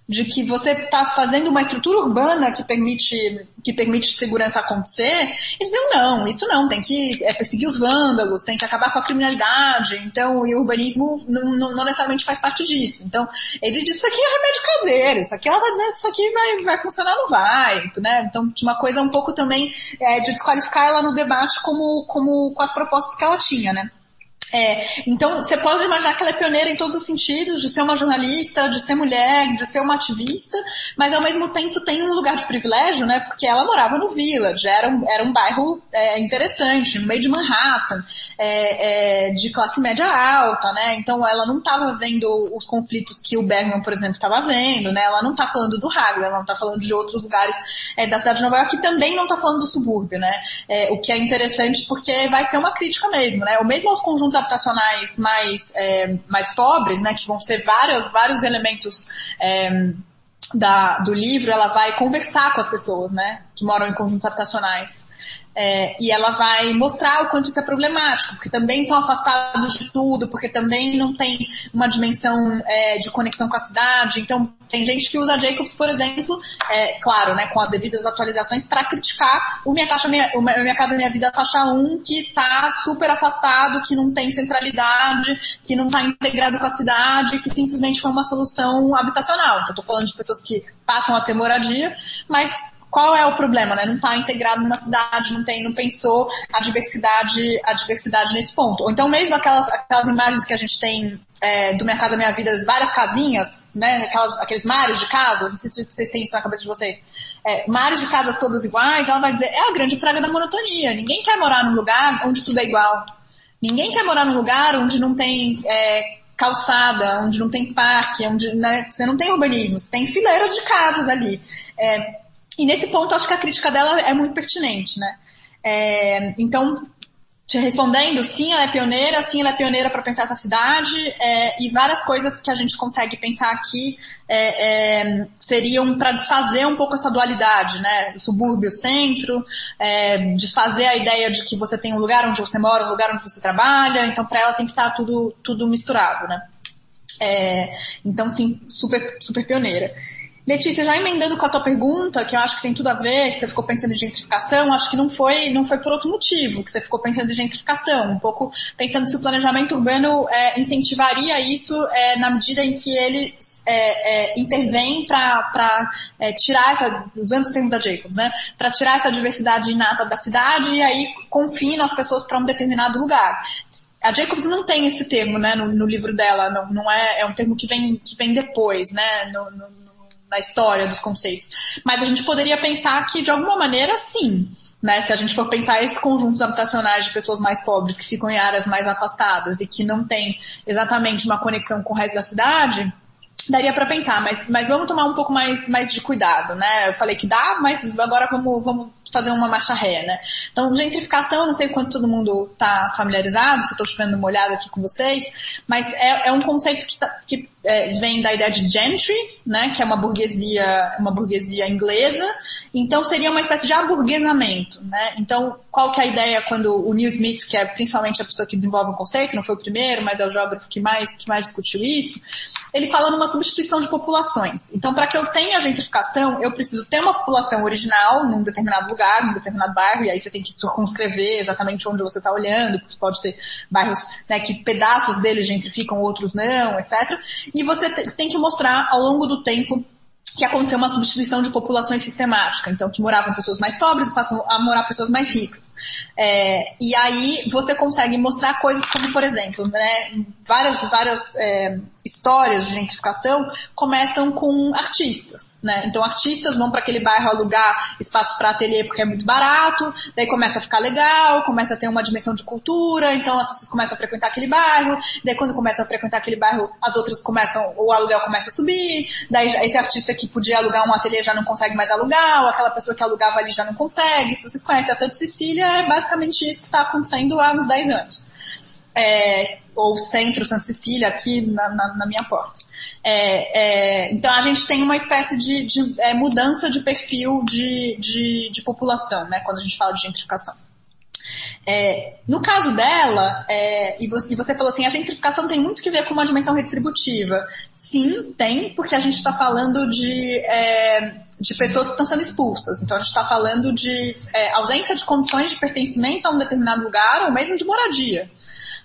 de que você está fazendo uma estrutura urbana que permite que permite segurança acontecer, eles diziam não, isso não, tem que é, perseguir os vândalos, tem que acabar com a criminalidade, então e o urbanismo não, não, não, necessariamente faz parte disso. Então ele disse isso aqui é remédio caseiro, isso aqui ela está dizendo isso aqui vai, vai funcionar, não vai, né? Então tinha uma coisa um pouco também é, de desqualificar ela no debate como como com as propostas que ela tinha, né? É, então, você pode imaginar que ela é pioneira em todos os sentidos, de ser uma jornalista, de ser mulher, de ser uma ativista, mas ao mesmo tempo tem um lugar de privilégio, né? Porque ela morava no Village, era um, era um bairro é, interessante, no meio de Manhattan, é, é de classe média alta, né? Então ela não estava vendo os conflitos que o Bergman, por exemplo, estava vendo, né? Ela não está falando do Hague, ela não está falando de outros lugares é, da cidade de Nova York, que também não está falando do subúrbio, né? É, o que é interessante porque vai ser uma crítica mesmo, né? Ou mesmo aos conjuntos habitacionais mais, é, mais pobres, né, que vão ser vários, vários elementos é, da, do livro, ela vai conversar com as pessoas, né, que moram em conjuntos habitacionais. É, e ela vai mostrar o quanto isso é problemático, porque também estão afastados de tudo, porque também não tem uma dimensão é, de conexão com a cidade. Então, tem gente que usa Jacobs, por exemplo, é, claro, né, com as devidas atualizações, para criticar o Minha, Caixa, Minha, o Minha Casa Minha Vida faixa 1, que está super afastado, que não tem centralidade, que não está integrado com a cidade, que simplesmente foi uma solução habitacional. Então, estou falando de pessoas que passam a ter moradia, mas qual é o problema, né? Não está integrado numa cidade, não tem, não pensou a diversidade, a diversidade nesse ponto. Ou então mesmo aquelas, aquelas imagens que a gente tem é, do Minha Casa Minha Vida, várias casinhas, né? Aquelas, aqueles mares de casas, não sei se vocês têm isso na cabeça de vocês. É, mares de casas todas iguais, ela vai dizer, é a grande praga da monotonia. Ninguém quer morar num lugar onde tudo é igual. Ninguém quer morar num lugar onde não tem é, calçada, onde não tem parque, onde né, você não tem urbanismo, você tem fileiras de casas ali. É, e nesse ponto, acho que a crítica dela é muito pertinente, né? É, então, te respondendo, sim, ela é pioneira, sim, ela é pioneira para pensar essa cidade, é, e várias coisas que a gente consegue pensar aqui é, é seriam para desfazer um pouco essa dualidade, né? O subúrbio, o centro, é, desfazer a ideia de que você tem um lugar onde você mora, um lugar onde você trabalha, então para ela tem que estar tá tudo, tudo misturado, né? É, então, sim, super, super pioneira. Letícia, já emendando com a tua pergunta, que eu acho que tem tudo a ver, que você ficou pensando em gentrificação, acho que não foi, não foi por outro motivo que você ficou pensando em gentrificação, um pouco pensando se o planejamento urbano é, incentivaria isso é, na medida em que ele é, é intervém para é, tirar essa, usando os termos da Jacobs, né, para tirar essa diversidade inata da cidade e aí confina as pessoas para um determinado lugar. A Jacobs não tem esse termo, né, no, no, livro dela, não, não é, é um termo que vem, que vem depois, né, no, no, na história dos conceitos. Mas a gente poderia pensar que, de alguma maneira, sim, né, se a gente for pensar esses conjuntos habitacionais de pessoas mais pobres que ficam em áreas mais afastadas e que não têm exatamente uma conexão com o resto da cidade, daria para pensar, mas, mas vamos tomar um pouco mais, mais de cuidado, né? Eu falei que dá, mas agora vamos, vamos fazer uma marcha ré, né? Então, gentrificação, não sei quanto todo mundo está familiarizado, se estou chovendo uma olhada aqui com vocês, mas é, é um conceito que, tá, que é, vem da ideia de gentry, né? Que é uma burguesia, uma burguesia inglesa. Então, seria uma espécie de aburguesamento, né? Então, qual que é a ideia quando o Neil Smith, que é principalmente a pessoa que desenvolve o conceito, não foi o primeiro, mas é o geógrafo que mais, que mais discutiu isso, ele fala numa substituição de populações. Então, para que eu tenha gentrificação, eu preciso ter uma população original num determinado lugar, num determinado bairro, e aí você tem que circunscrever exatamente onde você está olhando, porque pode ter bairros né, que pedaços deles gentrificam, outros não, etc. E você tem que mostrar ao longo do tempo que aconteceu uma substituição de populações sistemática, então que moravam pessoas mais pobres passam a morar pessoas mais ricas. É, e aí você consegue mostrar coisas como, por exemplo, né, várias, várias é, histórias de gentrificação começam com artistas, né? Então artistas vão para aquele bairro alugar espaço para ateliê porque é muito barato, daí começa a ficar legal, começa a ter uma dimensão de cultura, então as pessoas começam a frequentar aquele bairro, daí quando começam a frequentar aquele bairro, as outras começam, o aluguel começa a subir, daí esse artista que podia alugar um ateliê já não consegue mais alugar, ou aquela pessoa que alugava ali já não consegue. Se vocês conhecem a Santa Cecília, é basicamente isso que está acontecendo há uns 10 anos é, ou centro Santa Cecília, aqui na, na, na minha porta. É, é, então a gente tem uma espécie de, de é, mudança de perfil de, de, de, população, né, quando a gente fala de gentrificação. É, no caso dela, é, e, você, e, você, falou assim, a gentrificação tem muito que ver com uma dimensão redistributiva. Sim, tem, porque a gente está falando de, é, de pessoas que estão sendo expulsas. Então a gente está falando de ausência de condições de pertencimento a um determinado lugar ou mesmo de moradia.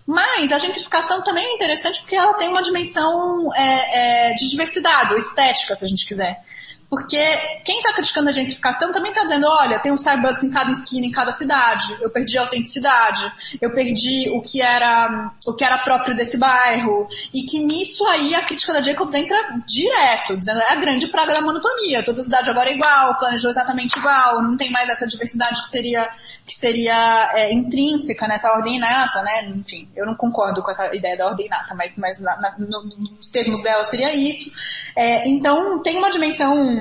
Mas a gentrificação também é interessante porque ela tem uma dimensão é, é, de diversidade, ou estética, se a gente quiser. Porque quem está criticando a gentrificação também está dizendo, olha, tem um Starbucks em cada esquina, em cada cidade. Eu perdi a autenticidade. Eu perdi o que era o que era próprio desse bairro. E que nisso aí a crítica da Jacobs entra direto, dizendo é a grande praga da monotonia. Toda cidade agora é igual, planejou exatamente igual, não tem mais essa diversidade que seria que seria é, intrínseca nessa ordem inata, né? Enfim, eu não concordo com essa ideia da ordem inata, mas, mas na, na, no, nos termos dela seria isso. É, então tem uma dimensão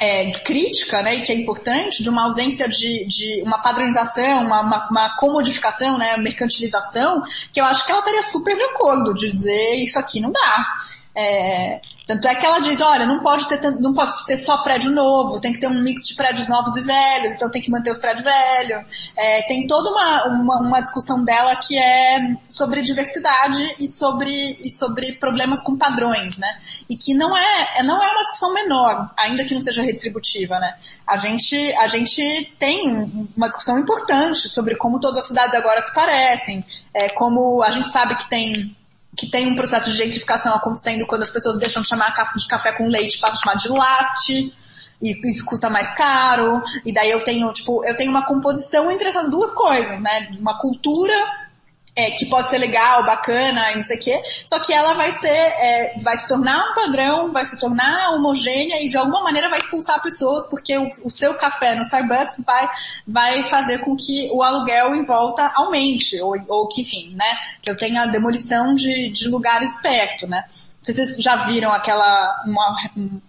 é, crítica, né, e que é importante, de uma ausência de, de uma padronização, uma, uma, uma, comodificação, né, mercantilização, que eu acho que ela estaria super de acordo de dizer isso aqui não dá. É, tanto é que ela diz, olha, não pode ter não pode ter só prédio novo, tem que ter um mix de prédios novos e velhos, então tem que manter os prédios velhos. É, tem toda uma, uma, uma, discussão dela que é sobre diversidade e sobre, e sobre problemas com padrões, né? E que não é, não é uma discussão menor, ainda que não seja redistributiva, né? A gente, a gente tem uma discussão importante sobre como todas as cidades agora se parecem, é, como a gente sabe que tem que tem um processo de gentrificação acontecendo quando as pessoas deixam de chamar de café com leite passam a chamar de latte e isso custa mais caro. E daí eu tenho tipo eu tenho uma composição entre essas duas coisas né? Uma cultura é, que pode ser legal, bacana e não sei o quê, só que ela vai ser, é, vai se tornar um padrão, vai se tornar homogênea e de alguma maneira vai expulsar pessoas porque o, o, seu café no Starbucks vai, vai fazer com que o aluguel em volta aumente, ou, ou que, enfim, né, que eu tenha demolição de, de lugares perto, né. Vocês já viram aquela, uma, um,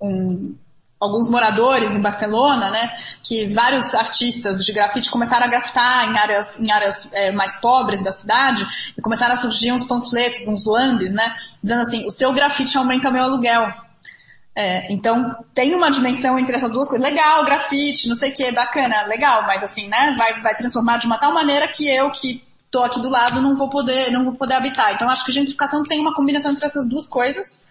um alguns moradores em Barcelona, né, que vários artistas de grafite começaram a grafitar em áreas, em áreas é, mais pobres da cidade e começaram a surgir uns panfletos, uns lambes, né, dizendo assim, o seu grafite aumenta meu aluguel. É, então tem uma dimensão entre essas duas coisas. Legal, grafite, não sei o que, bacana, legal, mas assim, né, vai, vai transformar de uma tal maneira que eu que tô aqui do lado não vou poder, não vou poder habitar. Então acho que gentrificação tem uma combinação entre essas duas coisas.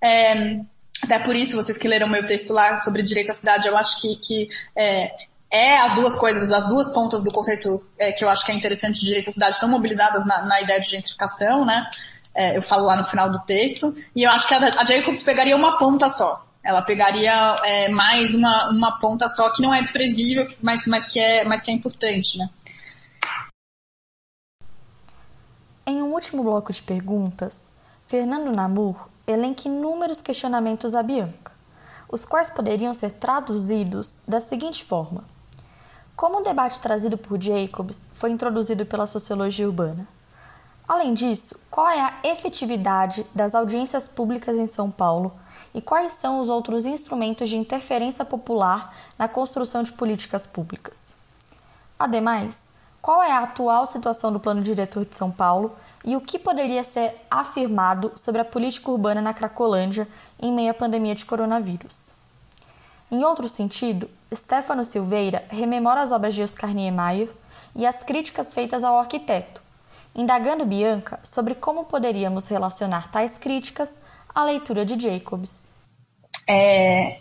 É, até por isso, vocês que leram meu texto lá sobre direito à cidade, eu acho que, que é, é as duas coisas, as duas pontas do conceito é, que eu acho que é interessante de direito à cidade estão mobilizadas na, na ideia de gentrificação, né? É, eu falo lá no final do texto. E eu acho que a, a Jacobs pegaria uma ponta só. Ela pegaria é, mais uma, uma ponta só que não é desprezível, mas, mas, que, é, mas que é importante, né? Em um último bloco de perguntas, Fernando Namur elenca inúmeros questionamentos a Bianca, os quais poderiam ser traduzidos da seguinte forma: Como o debate trazido por Jacobs foi introduzido pela sociologia urbana? Além disso, qual é a efetividade das audiências públicas em São Paulo e quais são os outros instrumentos de interferência popular na construção de políticas públicas? Ademais, qual é a atual situação do plano diretor de São Paulo e o que poderia ser afirmado sobre a política urbana na Cracolândia em meio à pandemia de coronavírus. Em outro sentido, Stefano Silveira rememora as obras de Oscar Niemeyer e as críticas feitas ao arquiteto, indagando Bianca sobre como poderíamos relacionar tais críticas à leitura de Jacobs. É,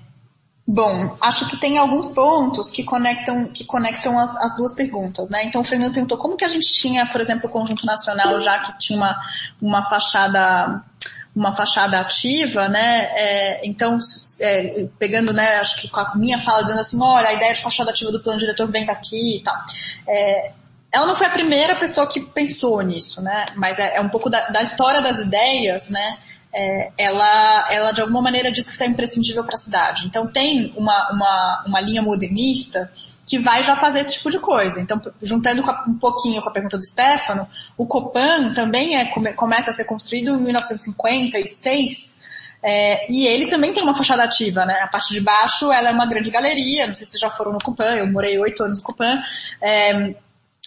Bom, acho que tem alguns pontos que conectam, que conectam as, as, duas perguntas, né? Então o Fernando perguntou como que a gente tinha, por exemplo, o conjunto nacional, já que tinha uma, uma fachada uma fachada ativa, né? É, então, é, pegando, né, acho que com a minha fala dizendo assim, olha, a ideia de fachada ativa do plano diretor vem daqui e tal. É, ela não foi a primeira pessoa que pensou nisso, né? Mas é, é um pouco da, da história das ideias, né? É, ela, ela de alguma maneira diz que isso é imprescindível para a cidade. Então tem uma, uma, uma linha modernista que vai já fazer esse tipo de coisa. Então, juntando um pouquinho com a pergunta do Stefano, o Copan também é, começa a ser construído em 1956, é, e ele também tem uma fachada ativa, né? A parte de baixo, ela é uma grande galeria, não sei se já foram no Copan, eu morei oito anos no Copan, é,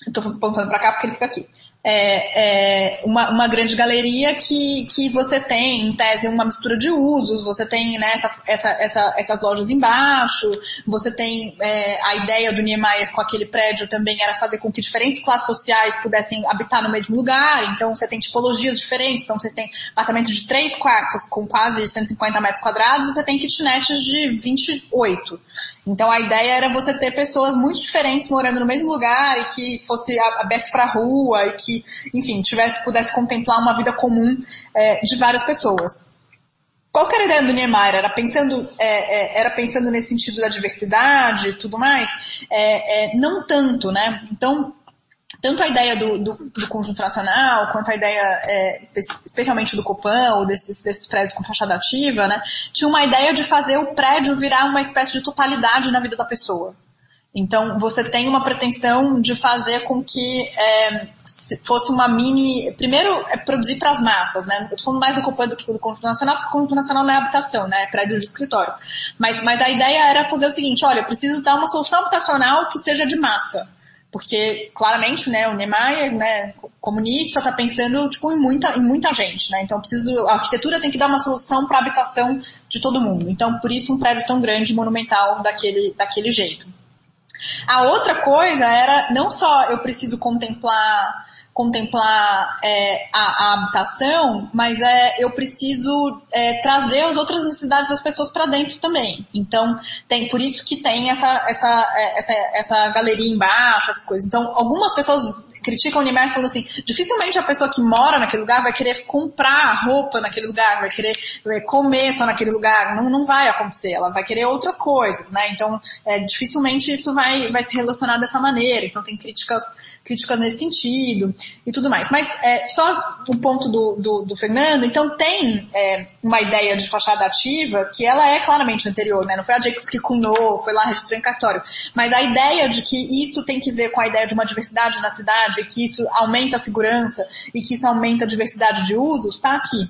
estou apontando para cá porque ele fica aqui é, é uma, uma, grande galeria que, que você tem, em tese, uma mistura de usos, você tem né, essa, essa, essa, essas lojas embaixo, você tem é, a ideia do Niemeyer com aquele prédio também era fazer com que diferentes classes sociais pudessem habitar no mesmo lugar, então você tem tipologias diferentes, então vocês têm apartamentos de três quartos com quase 150 metros quadrados e você tem kitnets de 28. Então a ideia era você ter pessoas muito diferentes morando no mesmo lugar e que fosse aberto para a rua e que, enfim, tivesse pudesse contemplar uma vida comum é, de várias pessoas. Qual que era a ideia do Niemeyer? Era pensando, é, é, era pensando nesse sentido da diversidade e tudo mais? É, é, não tanto, né? Então, tanto a ideia do, do, do, conjunto nacional, quanto a ideia, é, espe especialmente do Copan, ou desses, desses prédios com fachada ativa, né, tinha uma ideia de fazer o prédio virar uma espécie de totalidade na vida da pessoa. Então, você tem uma pretensão de fazer com que é, fosse uma mini. Primeiro, é produzir para as massas, né? Eu estou falando mais do Copan do que do Conjunto Nacional, porque o Conjunto Nacional não é habitação, né? É prédio de escritório. Mas, mas a ideia era fazer o seguinte: olha, eu preciso dar uma solução habitacional que seja de massa porque claramente, né, o Niemeyer, né, comunista, está pensando tipo em muita, em muita gente, né? Então preciso, a arquitetura tem que dar uma solução para a habitação de todo mundo. Então por isso um prédio tão grande, monumental daquele, daquele jeito. A outra coisa era não só eu preciso contemplar contemplar é, a, a, habitação, mas é, eu preciso é, trazer as outras necessidades das pessoas para dentro também. Então, tem por isso que tem essa, essa, é, essa, essa galeria embaixo, essas coisas. Então, algumas pessoas criticam o Niemeyer falando assim, dificilmente a pessoa que mora naquele lugar vai querer comprar roupa naquele lugar, vai querer é, comer só naquele lugar, não, não vai acontecer, ela vai querer outras coisas, né? Então, é, dificilmente isso vai, vai se relacionar dessa maneira, então tem críticas, críticas nesse sentido e tudo mais. Mas é, só um ponto do, do, do Fernando, então tem é, uma ideia de fachada ativa que ela é claramente anterior, né? Não foi a Jacobs que cunhou, foi lá registrou em cartório, mas a ideia de que isso tem que ver com a ideia de uma diversidade na cidade cidade, que isso aumenta a segurança e que isso aumenta a diversidade de usos, está aqui.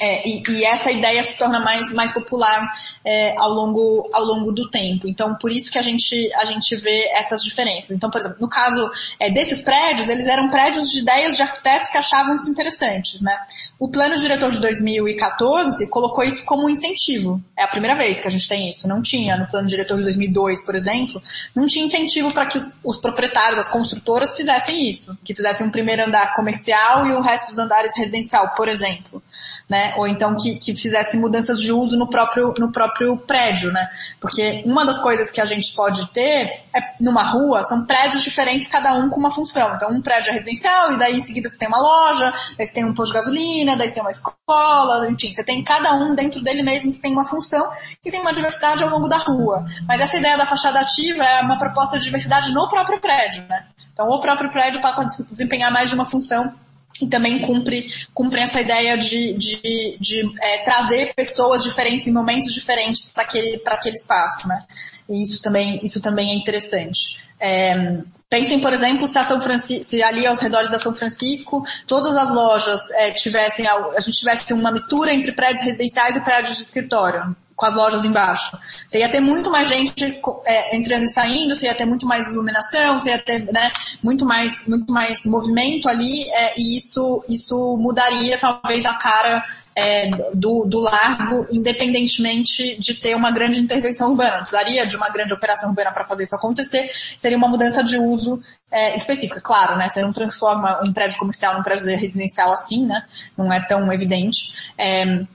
É, e, e, essa ideia se torna mais, mais popular é, ao, longo, ao longo do tempo. Então, por isso que a gente, a gente vê essas diferenças. Então, por exemplo, no caso é, desses prédios, eles eram prédios de ideias de arquitetos que achavam isso interessantes. Né? O plano diretor de 2014 colocou isso como um incentivo. É a primeira vez que a gente tem isso. Não tinha no plano diretor de 2002, por exemplo, não tinha incentivo para que os, os proprietários, as construtoras, fizessem isso. Que fizessem um primeiro andar comercial e o resto dos andares residencial, por exemplo. Né? Ou então que, que fizesse mudanças de uso no próprio, no próprio prédio, né? Porque uma das coisas que a gente pode ter é, numa rua, são prédios diferentes, cada um com uma função. Então, um prédio é residencial, e daí em seguida você tem uma loja, daí você tem um posto de gasolina, daí você tem uma escola, enfim, você tem cada um dentro dele mesmo, você tem uma função e tem uma diversidade ao longo da rua. Mas essa ideia da fachada ativa é uma proposta de diversidade no próprio prédio, né? Então, o próprio prédio passa a desempenhar mais de uma função e também cumpre, cumpre essa ideia de, de, de é, trazer pessoas diferentes em momentos diferentes para aquele, aquele espaço, né? E isso também, isso também é interessante. É, pensem, por exemplo, se, se ali aos redores da São Francisco, todas as lojas é, tivessem, a gente tivesse uma mistura entre prédios residenciais e prédios de escritório com as lojas embaixo. Você ia ter muito mais gente é, entrando e saindo, você ia ter muito mais iluminação, você ia ter né, muito, mais, muito mais movimento ali, é, e isso, isso mudaria talvez a cara é, do, do largo, independentemente de ter uma grande intervenção urbana. Precisaria de uma grande operação urbana para fazer isso acontecer, seria uma mudança de uso é, específica. Claro, né? Você não transforma um prédio comercial num prédio residencial assim, né? Não é tão evidente. É,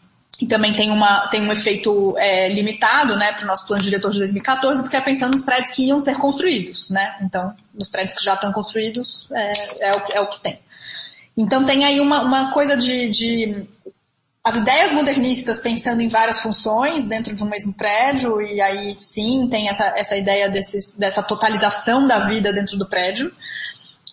e também tem, uma, tem um efeito é, limitado né, para o nosso plano diretor de 2014, porque é pensando nos prédios que iam ser construídos. Né? Então, nos prédios que já estão construídos, é, é, o, que, é o que tem. Então, tem aí uma, uma coisa de, de as ideias modernistas pensando em várias funções dentro de um mesmo prédio, e aí sim tem essa, essa ideia desses, dessa totalização da vida dentro do prédio.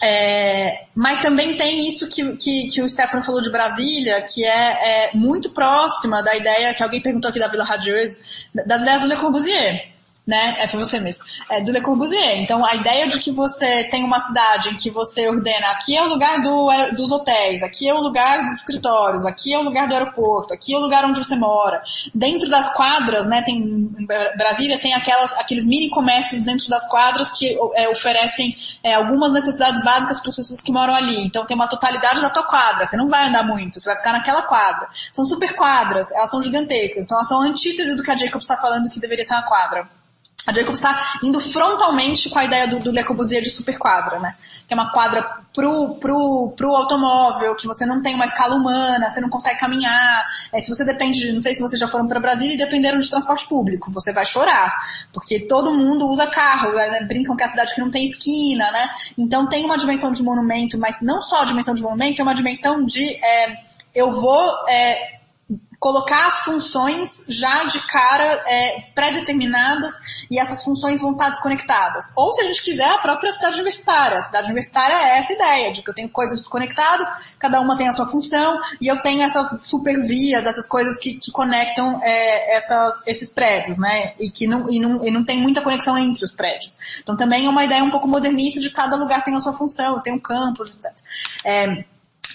É, mas também tem isso que, que, que, o Stefano falou de Brasília, que é, é, muito próxima da ideia que alguém perguntou aqui da Vila Radioso, das ideias do Le Corbusier né? É para você mesmo. É do Le Corbusier. Então, a ideia de que você tem uma cidade em que você ordena aqui é o lugar do, dos hotéis, aqui é o lugar dos escritórios, aqui é o lugar do aeroporto, aqui é o lugar onde você mora. Dentro das quadras, né? Tem em Brasília tem aquelas aqueles mini comércios dentro das quadras que é, oferecem é, algumas necessidades básicas para as pessoas que moram ali. Então, tem uma totalidade da tua quadra. Você não vai andar muito, você vai ficar naquela quadra. São super quadras, elas são gigantescas. Então, elas são antítese do que a Jacob está falando que deveria ser uma quadra. A Jacobs está indo frontalmente com a ideia do, do Le Corbusier de superquadra, né? Que é uma quadra pro, pro, pro automóvel, que você não tem uma escala humana, você não consegue caminhar. É, se você depende, de, não sei se vocês já foram para Brasília e dependeram de transporte público, você vai chorar. Porque todo mundo usa carro, né? brincam que é a cidade que não tem esquina, né? Então tem uma dimensão de monumento, mas não só a dimensão de monumento, é uma dimensão de é, eu vou é, colocar as funções já de cara é, pré-determinadas e essas funções vão estar desconectadas. Ou se a gente quiser, a própria cidade universitária. A cidade universitária é essa ideia, de que eu tenho coisas desconectadas, cada uma tem a sua função, e eu tenho essas supervias, essas coisas que, que conectam é, essas, esses prédios, né? E que não, e não, e não tem muita conexão entre os prédios. Então também é uma ideia um pouco modernista de cada lugar tem a sua função, tem um campus, etc. É,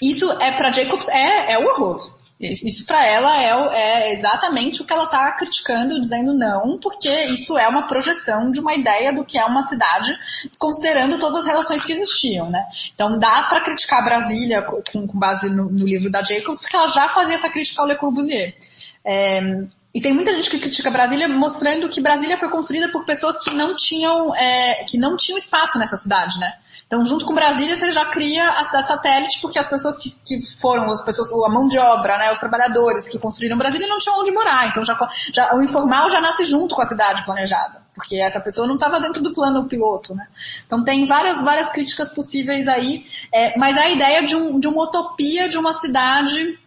isso é para Jacobs é, é o horror. Isso para ela é, é, exatamente o que ela está criticando, dizendo não, porque isso é uma projeção de uma ideia do que é uma cidade, desconsiderando todas as relações que existiam, né? Então dá para criticar Brasília com, com base no, no, livro da Jacobs, porque ela já fazia essa crítica ao Le Corbusier. É, e tem muita gente que critica Brasília mostrando que Brasília foi construída por pessoas que não tinham, é, que não tinham espaço nessa cidade, né? Então, junto com Brasília, você já cria a cidade satélite, porque as pessoas que, que foram, as pessoas, a mão de obra, né, os trabalhadores que construíram Brasília não tinham onde morar. Então, já, já, o informal já nasce junto com a cidade planejada, porque essa pessoa não estava dentro do plano piloto, né. Então, tem várias, várias críticas possíveis aí, é, mas a ideia de, um, de uma utopia de uma cidade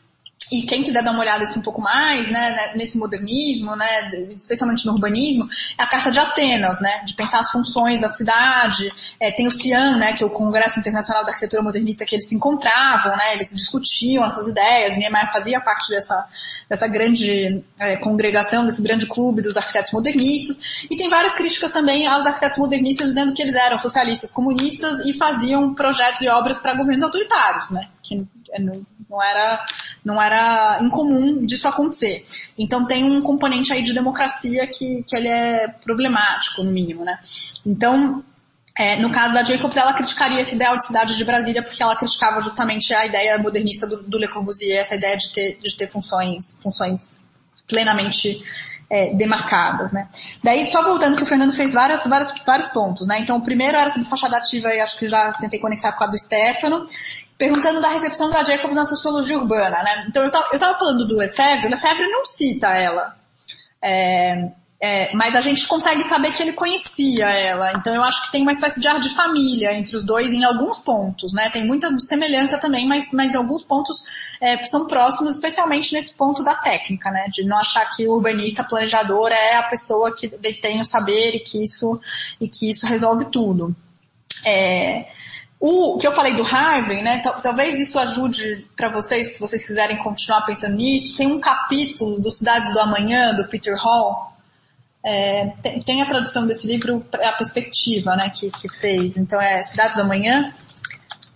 e quem quiser dar uma olhada assim, um pouco mais, né, né, nesse modernismo, né, especialmente no urbanismo, é a Carta de Atenas, né, de pensar as funções da cidade. É, tem o CIAN, né, que é o Congresso Internacional da Arquitetura Modernista, que eles se encontravam, né, eles discutiam essas ideias. O Niemeyer fazia parte dessa, dessa grande é, congregação, desse grande clube dos arquitetos modernistas. E tem várias críticas também aos arquitetos modernistas dizendo que eles eram socialistas, comunistas e faziam projetos e obras para governos autoritários, né, que não, não era, não era incomum disso acontecer. Então tem um componente aí de democracia que, que ele é problemático, no mínimo, né? Então, é, no caso da Jacobs, ela criticaria esse ideal de cidade de Brasília porque ela criticava justamente a ideia modernista do, do Le Corbusier, essa ideia de ter, de ter funções, funções plenamente é, demarcadas, né? Daí, só voltando que o Fernando fez várias, várias, vários pontos, né? Então, o primeiro era sobre fachada ativa e acho que já tentei conectar com a do Stefano, perguntando da recepção da Jacobs na sociologia urbana, né? Então, eu tava, eu tava falando do Lefebvre, o Lefebvre não cita ela. É, é, mas a gente consegue saber que ele conhecia ela. Então eu acho que tem uma espécie de ar de família entre os dois em alguns pontos, né? Tem muita semelhança também, mas, mas alguns pontos é, são próximos, especialmente nesse ponto da técnica, né? De não achar que o urbanista planejador é a pessoa que detém o saber e que isso, e que isso resolve tudo. É, O que eu falei do Harvey, né? Talvez isso ajude para vocês, se vocês quiserem continuar pensando nisso. Tem um capítulo do Cidades do Amanhã, do Peter Hall. É, tem, tem, a tradução desse livro, a perspectiva, né, que, que fez. Então é Cidades do Amanhã,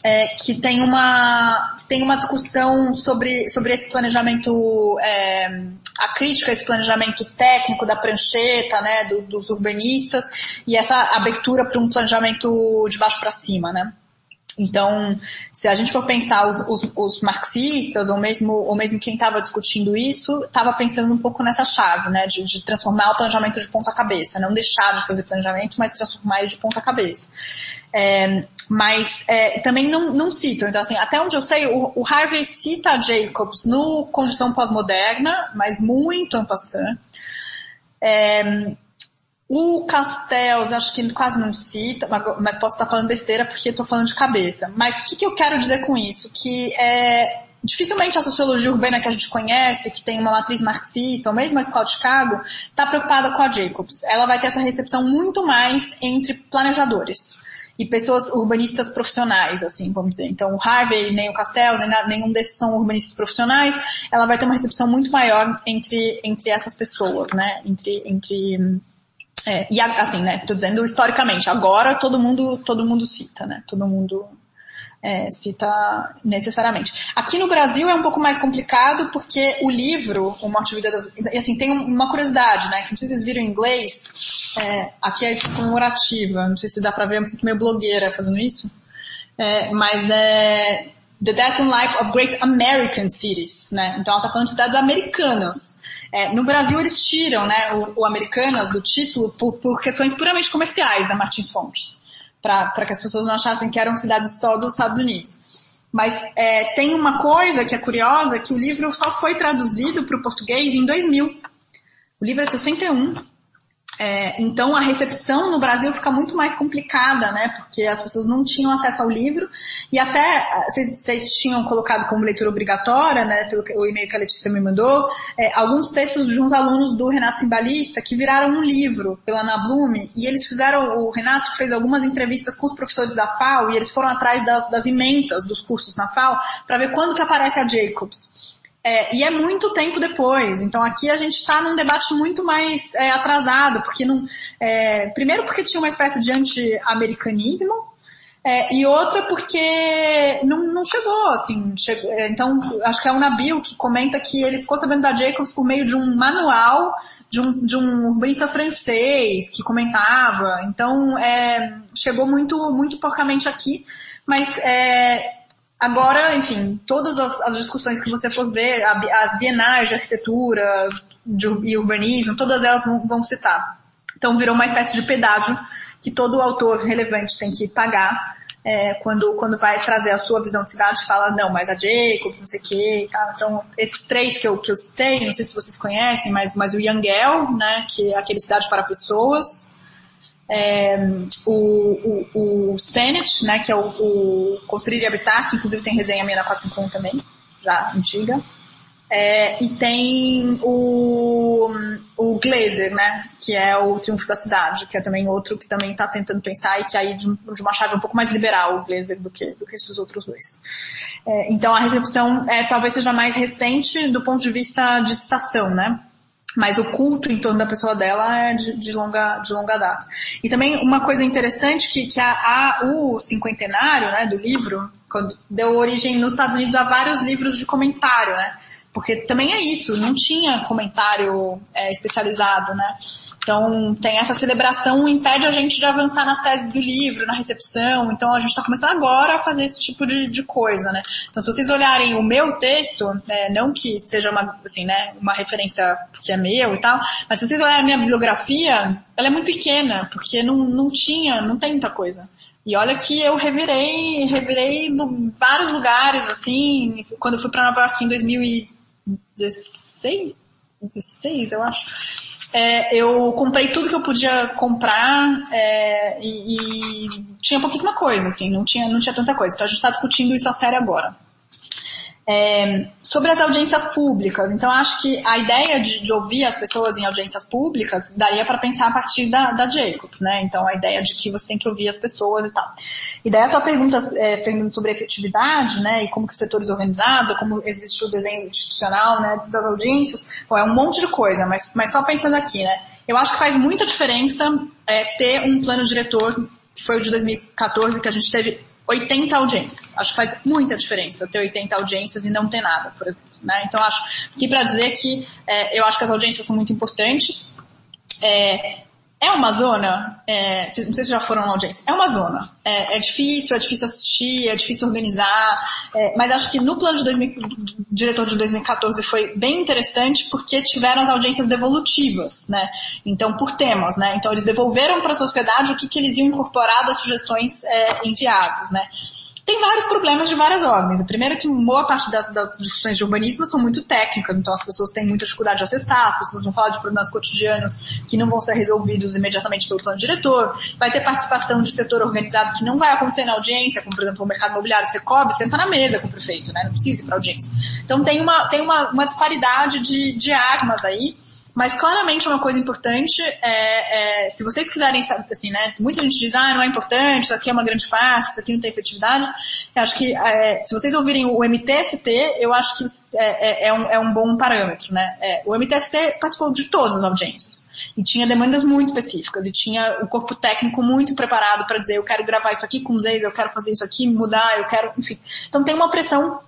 é, que tem uma, tem uma discussão sobre, sobre esse planejamento, é, a crítica a esse planejamento técnico da prancheta, né, do, dos urbanistas, e essa abertura para um planejamento de baixo para cima, né. Então, se a gente for pensar os, os, os marxistas, ou mesmo, ou mesmo quem estava discutindo isso, estava pensando um pouco nessa chave, né, de, de, transformar o planejamento de ponta cabeça, não deixar de fazer planejamento, mas transformar ele de ponta cabeça. É, mas é, também não, não citam, então assim, até onde eu sei, o, o Harvey cita Jacobs no Condição Pós-Moderna, mas muito en passant. É, o Castells, acho que quase não cita, mas posso estar falando besteira porque estou falando de cabeça. Mas o que, que eu quero dizer com isso? Que é, dificilmente a sociologia urbana que a gente conhece, que tem uma matriz marxista, ou mesmo a escola de Chicago, está preocupada com a Jacobs. Ela vai ter essa recepção muito mais entre planejadores e pessoas urbanistas profissionais, assim, vamos dizer. Então, o Harvey, nem o Castells, nenhum desses são urbanistas profissionais. Ela vai ter uma recepção muito maior entre, entre essas pessoas, né? Entre, entre é, e assim, né? Tô dizendo historicamente. Agora todo mundo, todo mundo cita, né? Todo mundo é, cita necessariamente. Aqui no Brasil é um pouco mais complicado porque o livro, O Morte e Vida das... E assim, tem uma curiosidade, né? Que não sei se vocês viram em inglês. É, aqui é comemorativa. Não sei se dá pra ver, eu me sinto meio blogueira fazendo isso. É, mas é The Death and Life of Great American Cities, né? Então ela está falando de cidades americanas. É, no Brasil eles tiram, né, o, o Americanas do título por, por, questões puramente comerciais da Martins Fontes, para que as pessoas não achassem que eram cidades só dos Estados Unidos. Mas é, tem uma coisa que é curiosa, que o livro só foi traduzido para o português em 2000. O livro é de 61. É, então a recepção no Brasil fica muito mais complicada, né? Porque as pessoas não tinham acesso ao livro e até vocês tinham colocado como leitura obrigatória, né? Pelo o e-mail que a Letícia me mandou, é, alguns textos de uns alunos do Renato Simbalista que viraram um livro pela Ana Blume e eles fizeram, o Renato fez algumas entrevistas com os professores da FAO e eles foram atrás das, das dos cursos na FAO para ver quando que aparece a Jacobs. É, e é muito tempo depois. Então aqui a gente está num debate muito mais é, atrasado, porque não. É, primeiro porque tinha uma espécie de anti-americanismo, é, e outra porque não, não chegou, assim. Chegou, é, então, acho que é o Nabil que comenta que ele ficou sabendo da Jacobs por meio de um manual de um, de um urbanista francês que comentava. Então, é, chegou muito, muito porcamente aqui, mas é, Agora, enfim, todas as, as, discussões que você for ver, as bienais de arquitetura de, e urbanismo, todas elas vão, vão citar. Então virou uma espécie de pedágio que todo autor relevante tem que pagar é, quando, quando vai trazer a sua visão de cidade, fala, não, mas a Jacobs, não sei o quê, tá? Então, esses três que eu, que eu citei, não sei se vocês conhecem, mas, mas o Yangel, né, que é aquele Cidade para Pessoas, é, o, o, o Senate, né, que é o, o Construir e Habitar, que inclusive tem resenha minha na 451 também, já antiga. É, e tem o, o Glazer, né, que é o Triunfo da Cidade, que é também outro que também está tentando pensar e que aí de, de, uma chave um pouco mais liberal, o Glazer, do que, do que esses outros dois. É, então a recepção é, talvez seja mais recente do ponto de vista de estação, né, mas o culto em torno da pessoa dela é de, de, longa, de longa data. E também uma coisa interessante que, que a, a, o cinquentenário né, do livro deu origem nos Estados Unidos a vários livros de comentário, né? Porque também é isso, não tinha comentário é, especializado, né? Então, tem essa celebração, impede a gente de avançar nas teses do livro, na recepção. Então, a gente está começando agora a fazer esse tipo de, de, coisa, né? Então, se vocês olharem o meu texto, né, não que seja uma, assim, né, uma referência porque é meu e tal, mas se vocês olharem a minha bibliografia, ela é muito pequena, porque não, não tinha, não tem muita coisa. E olha que eu revirei, revirei vários lugares, assim, quando eu fui para Nova York em 2016, 16, eu acho é, eu comprei tudo que eu podia comprar é, e, e, tinha pouquíssima coisa, assim, não tinha, não tinha tanta coisa. Então a gente está discutindo isso a sério agora. É, Sobre as audiências públicas, então acho que a ideia de, de ouvir as pessoas em audiências públicas daria para pensar a partir da, da Jacobs, né? Então a ideia de que você tem que ouvir as pessoas e tal. E daí a tua pergunta, é, Fernando, sobre efetividade, né? E como que os setores organizados, como existe o desenho institucional, né? Das audiências, bom, é um monte de coisa, mas, mas só pensando aqui, né? Eu acho que faz muita diferença é, ter um plano diretor, que foi o de 2014, que a gente teve 80 audiências. Acho que faz muita diferença ter 80 audiências e não ter nada, por exemplo. Né? Então, acho que para dizer que é, eu acho que as audiências são muito importantes. É, é uma zona, é, não sei se já foram na audiência, é uma zona. É, é difícil, é difícil assistir, é difícil organizar, é, mas acho que no plano de 2000, diretor de 2014 foi bem interessante porque tiveram as audiências devolutivas, né? Então, por temas, né? Então, eles devolveram para a sociedade o que, que eles iam incorporar das sugestões é, enviadas, né? Tem vários problemas de várias ordens. O primeiro é que boa parte das, das, discussões de urbanismo são muito técnicas, então as pessoas têm muita dificuldade de acessar, as pessoas vão falar de problemas cotidianos que não vão ser resolvidos imediatamente pelo plano diretor, vai ter participação de setor organizado que não vai acontecer na audiência, como por exemplo o mercado imobiliário, você cobre, senta na mesa com o prefeito, né? não precisa ir para audiência. Então tem uma, tem uma, uma disparidade de, de armas aí, mas claramente uma coisa importante é, é, se vocês quiserem saber, assim, né? Muita gente diz, ah, não é importante, isso aqui é uma grande farsa, isso aqui não tem efetividade. Eu acho que é, se vocês ouvirem o MTST, eu acho que é, é, é, um, é um bom parâmetro, né? É, o MTST participou de todas as audiências. E tinha demandas muito específicas, e tinha o corpo técnico muito preparado para dizer, eu quero gravar isso aqui com os ex, eu quero fazer isso aqui, mudar, eu quero, enfim. Então tem uma pressão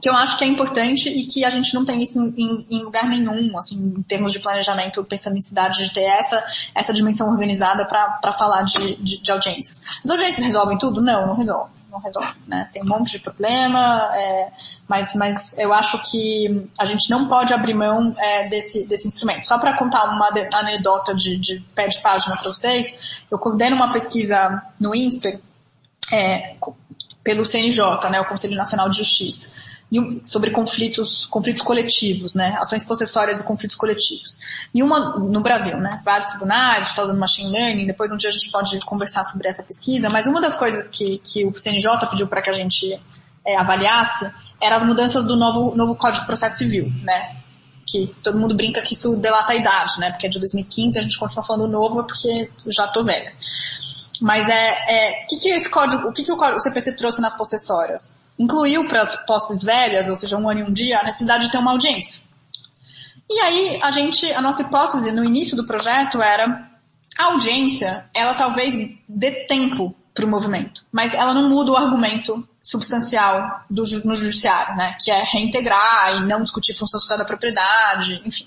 que eu acho que é importante e que a gente não tem isso em, em, lugar nenhum, assim, em termos de planejamento, pensando em cidade, de ter essa, essa dimensão organizada para falar de, de, de, audiências. As audiências resolvem tudo? Não, não resolvem. Não resolve, né? Tem um monte de problema, é, mas, mas eu acho que a gente não pode abrir mão é, desse, desse instrumento. Só para contar uma anedota de, de pé de página para vocês, eu coordeno uma pesquisa no INSPER, é, pelo CNJ, né, o Conselho Nacional de Justiça sobre conflitos, conflitos coletivos, né? Ações possessórias e conflitos coletivos. E uma no Brasil, né? Vários tribunais, a gente está usando machine learning, depois um dia a gente pode conversar sobre essa pesquisa, mas uma das coisas que, que o CNJ pediu para que a gente é, avaliasse eram as mudanças do novo, novo Código de Processo Civil, né? Que todo mundo brinca que isso delata a idade, né? Porque é de 2015, a gente continua falando novo porque já tô velha. Mas é, é que que esse código, o que, que o CPC trouxe nas possessórias? Incluiu para as posses velhas, ou seja, um ano e um dia, a necessidade de ter uma audiência. E aí, a gente, a nossa hipótese no início do projeto era a audiência, ela talvez dê tempo para o movimento, mas ela não muda o argumento substancial do, no judiciário, né, que é reintegrar e não discutir função social da propriedade, enfim.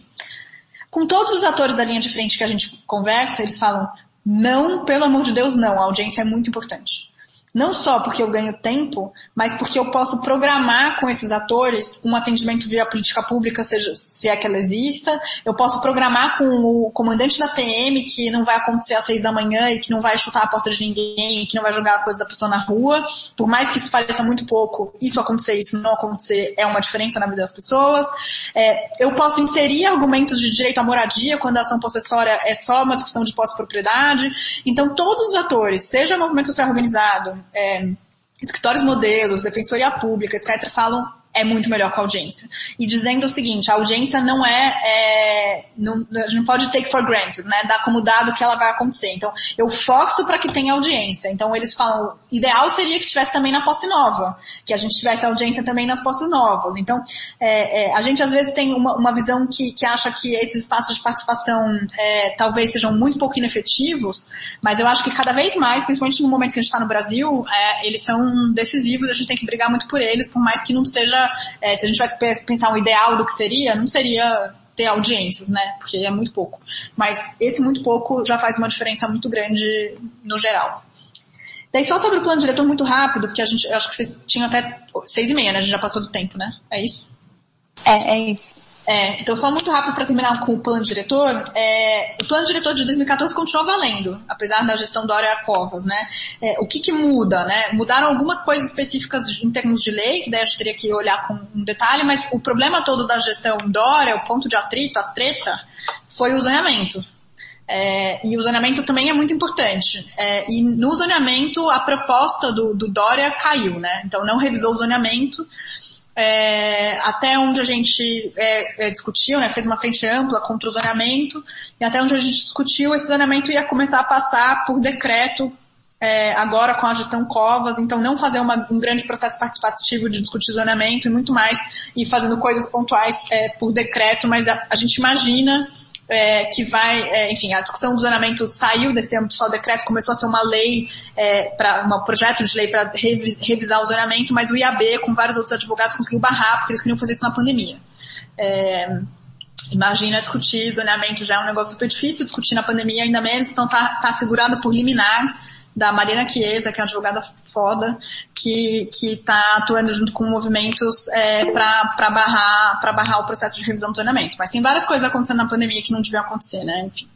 Com todos os atores da linha de frente que a gente conversa, eles falam, não, pelo amor de Deus, não, a audiência é muito importante. Não só porque eu ganho tempo, mas porque eu posso programar com esses atores um atendimento via política pública, seja, se é que ela exista. Eu posso programar com o comandante da PM que não vai acontecer às seis da manhã e que não vai chutar a porta de ninguém e que não vai jogar as coisas da pessoa na rua. Por mais que isso pareça muito pouco, isso acontecer, isso não acontecer é uma diferença na vida das pessoas. É, eu posso inserir argumentos de direito à moradia quando a ação possessória é só uma discussão de posse-propriedade. Então, todos os atores, seja o movimento social organizado, é, escritórios modelos, defensoria pública, etc., falam é muito melhor com a audiência. E dizendo o seguinte, a audiência não é, é não, a gente não pode take for granted, né? Dar como dado que ela vai acontecer. Então, eu forço para que tenha audiência. Então, eles falam, ideal seria que tivesse também na posse nova, que a gente tivesse audiência também nas posses novas. Então, é, é, a gente às vezes tem uma, uma visão que, que acha que esses espaços de participação é, talvez sejam muito pouco inefetivos, mas eu acho que cada vez mais, principalmente no momento que a gente está no Brasil, é, eles são decisivos, a gente tem que brigar muito por eles, por mais que não seja é, se a gente vai pensar um ideal do que seria, não seria ter audiências, né? Porque é muito pouco. Mas esse muito pouco já faz uma diferença muito grande no geral. Daí só sobre o plano diretor muito rápido, porque a gente, acho que vocês tinham até seis e meia, né? A gente já passou do tempo, né? É isso? É, é isso. É, então, só muito rápido para terminar com o plano diretor. É, o plano diretor de 2014 continua valendo, apesar da gestão Dória Covas, né? É, o que, que muda, né? Mudaram algumas coisas específicas em termos de lei, que daí a gente teria que olhar com um detalhe, mas o problema todo da gestão Dória, o ponto de atrito, a treta, foi o zoneamento. É, e o zoneamento também é muito importante. É, e no zoneamento, a proposta do, do Dória caiu, né? Então, não revisou o zoneamento é, até onde a gente é, é, discutiu, né, fez uma frente ampla contra o zoneamento, e até onde a gente discutiu, esse zoneamento ia começar a passar por decreto é, agora com a gestão Covas, então não fazer uma, um grande processo participativo de discutir zoneamento e muito mais, e fazendo coisas pontuais é, por decreto, mas a, a gente imagina é, que vai, é, enfim, a discussão do zonamento saiu desse âmbito só decreto, começou a ser uma lei, é, um projeto de lei para revisar o zonamento, mas o IAB, com vários outros advogados, conseguiu barrar, porque eles queriam fazer isso na pandemia. É, imagina discutir zoneamento já é um negócio super difícil, discutir na pandemia ainda menos, então tá, tá segurado por liminar, da Marina Chiesa, que é uma advogada foda, que está atuando junto com movimentos é, para barrar, barrar o processo de revisão do treinamento. Mas tem várias coisas acontecendo na pandemia que não deviam acontecer, né? Enfim.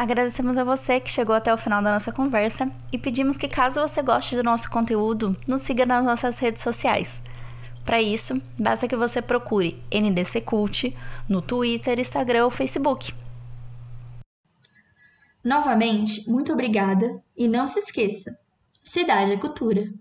Agradecemos a você que chegou até o final da nossa conversa e pedimos que, caso você goste do nosso conteúdo, nos siga nas nossas redes sociais. Para isso, basta que você procure NDC Cult no Twitter, Instagram ou Facebook. Novamente, muito obrigada e não se esqueça: Cidade é Cultura.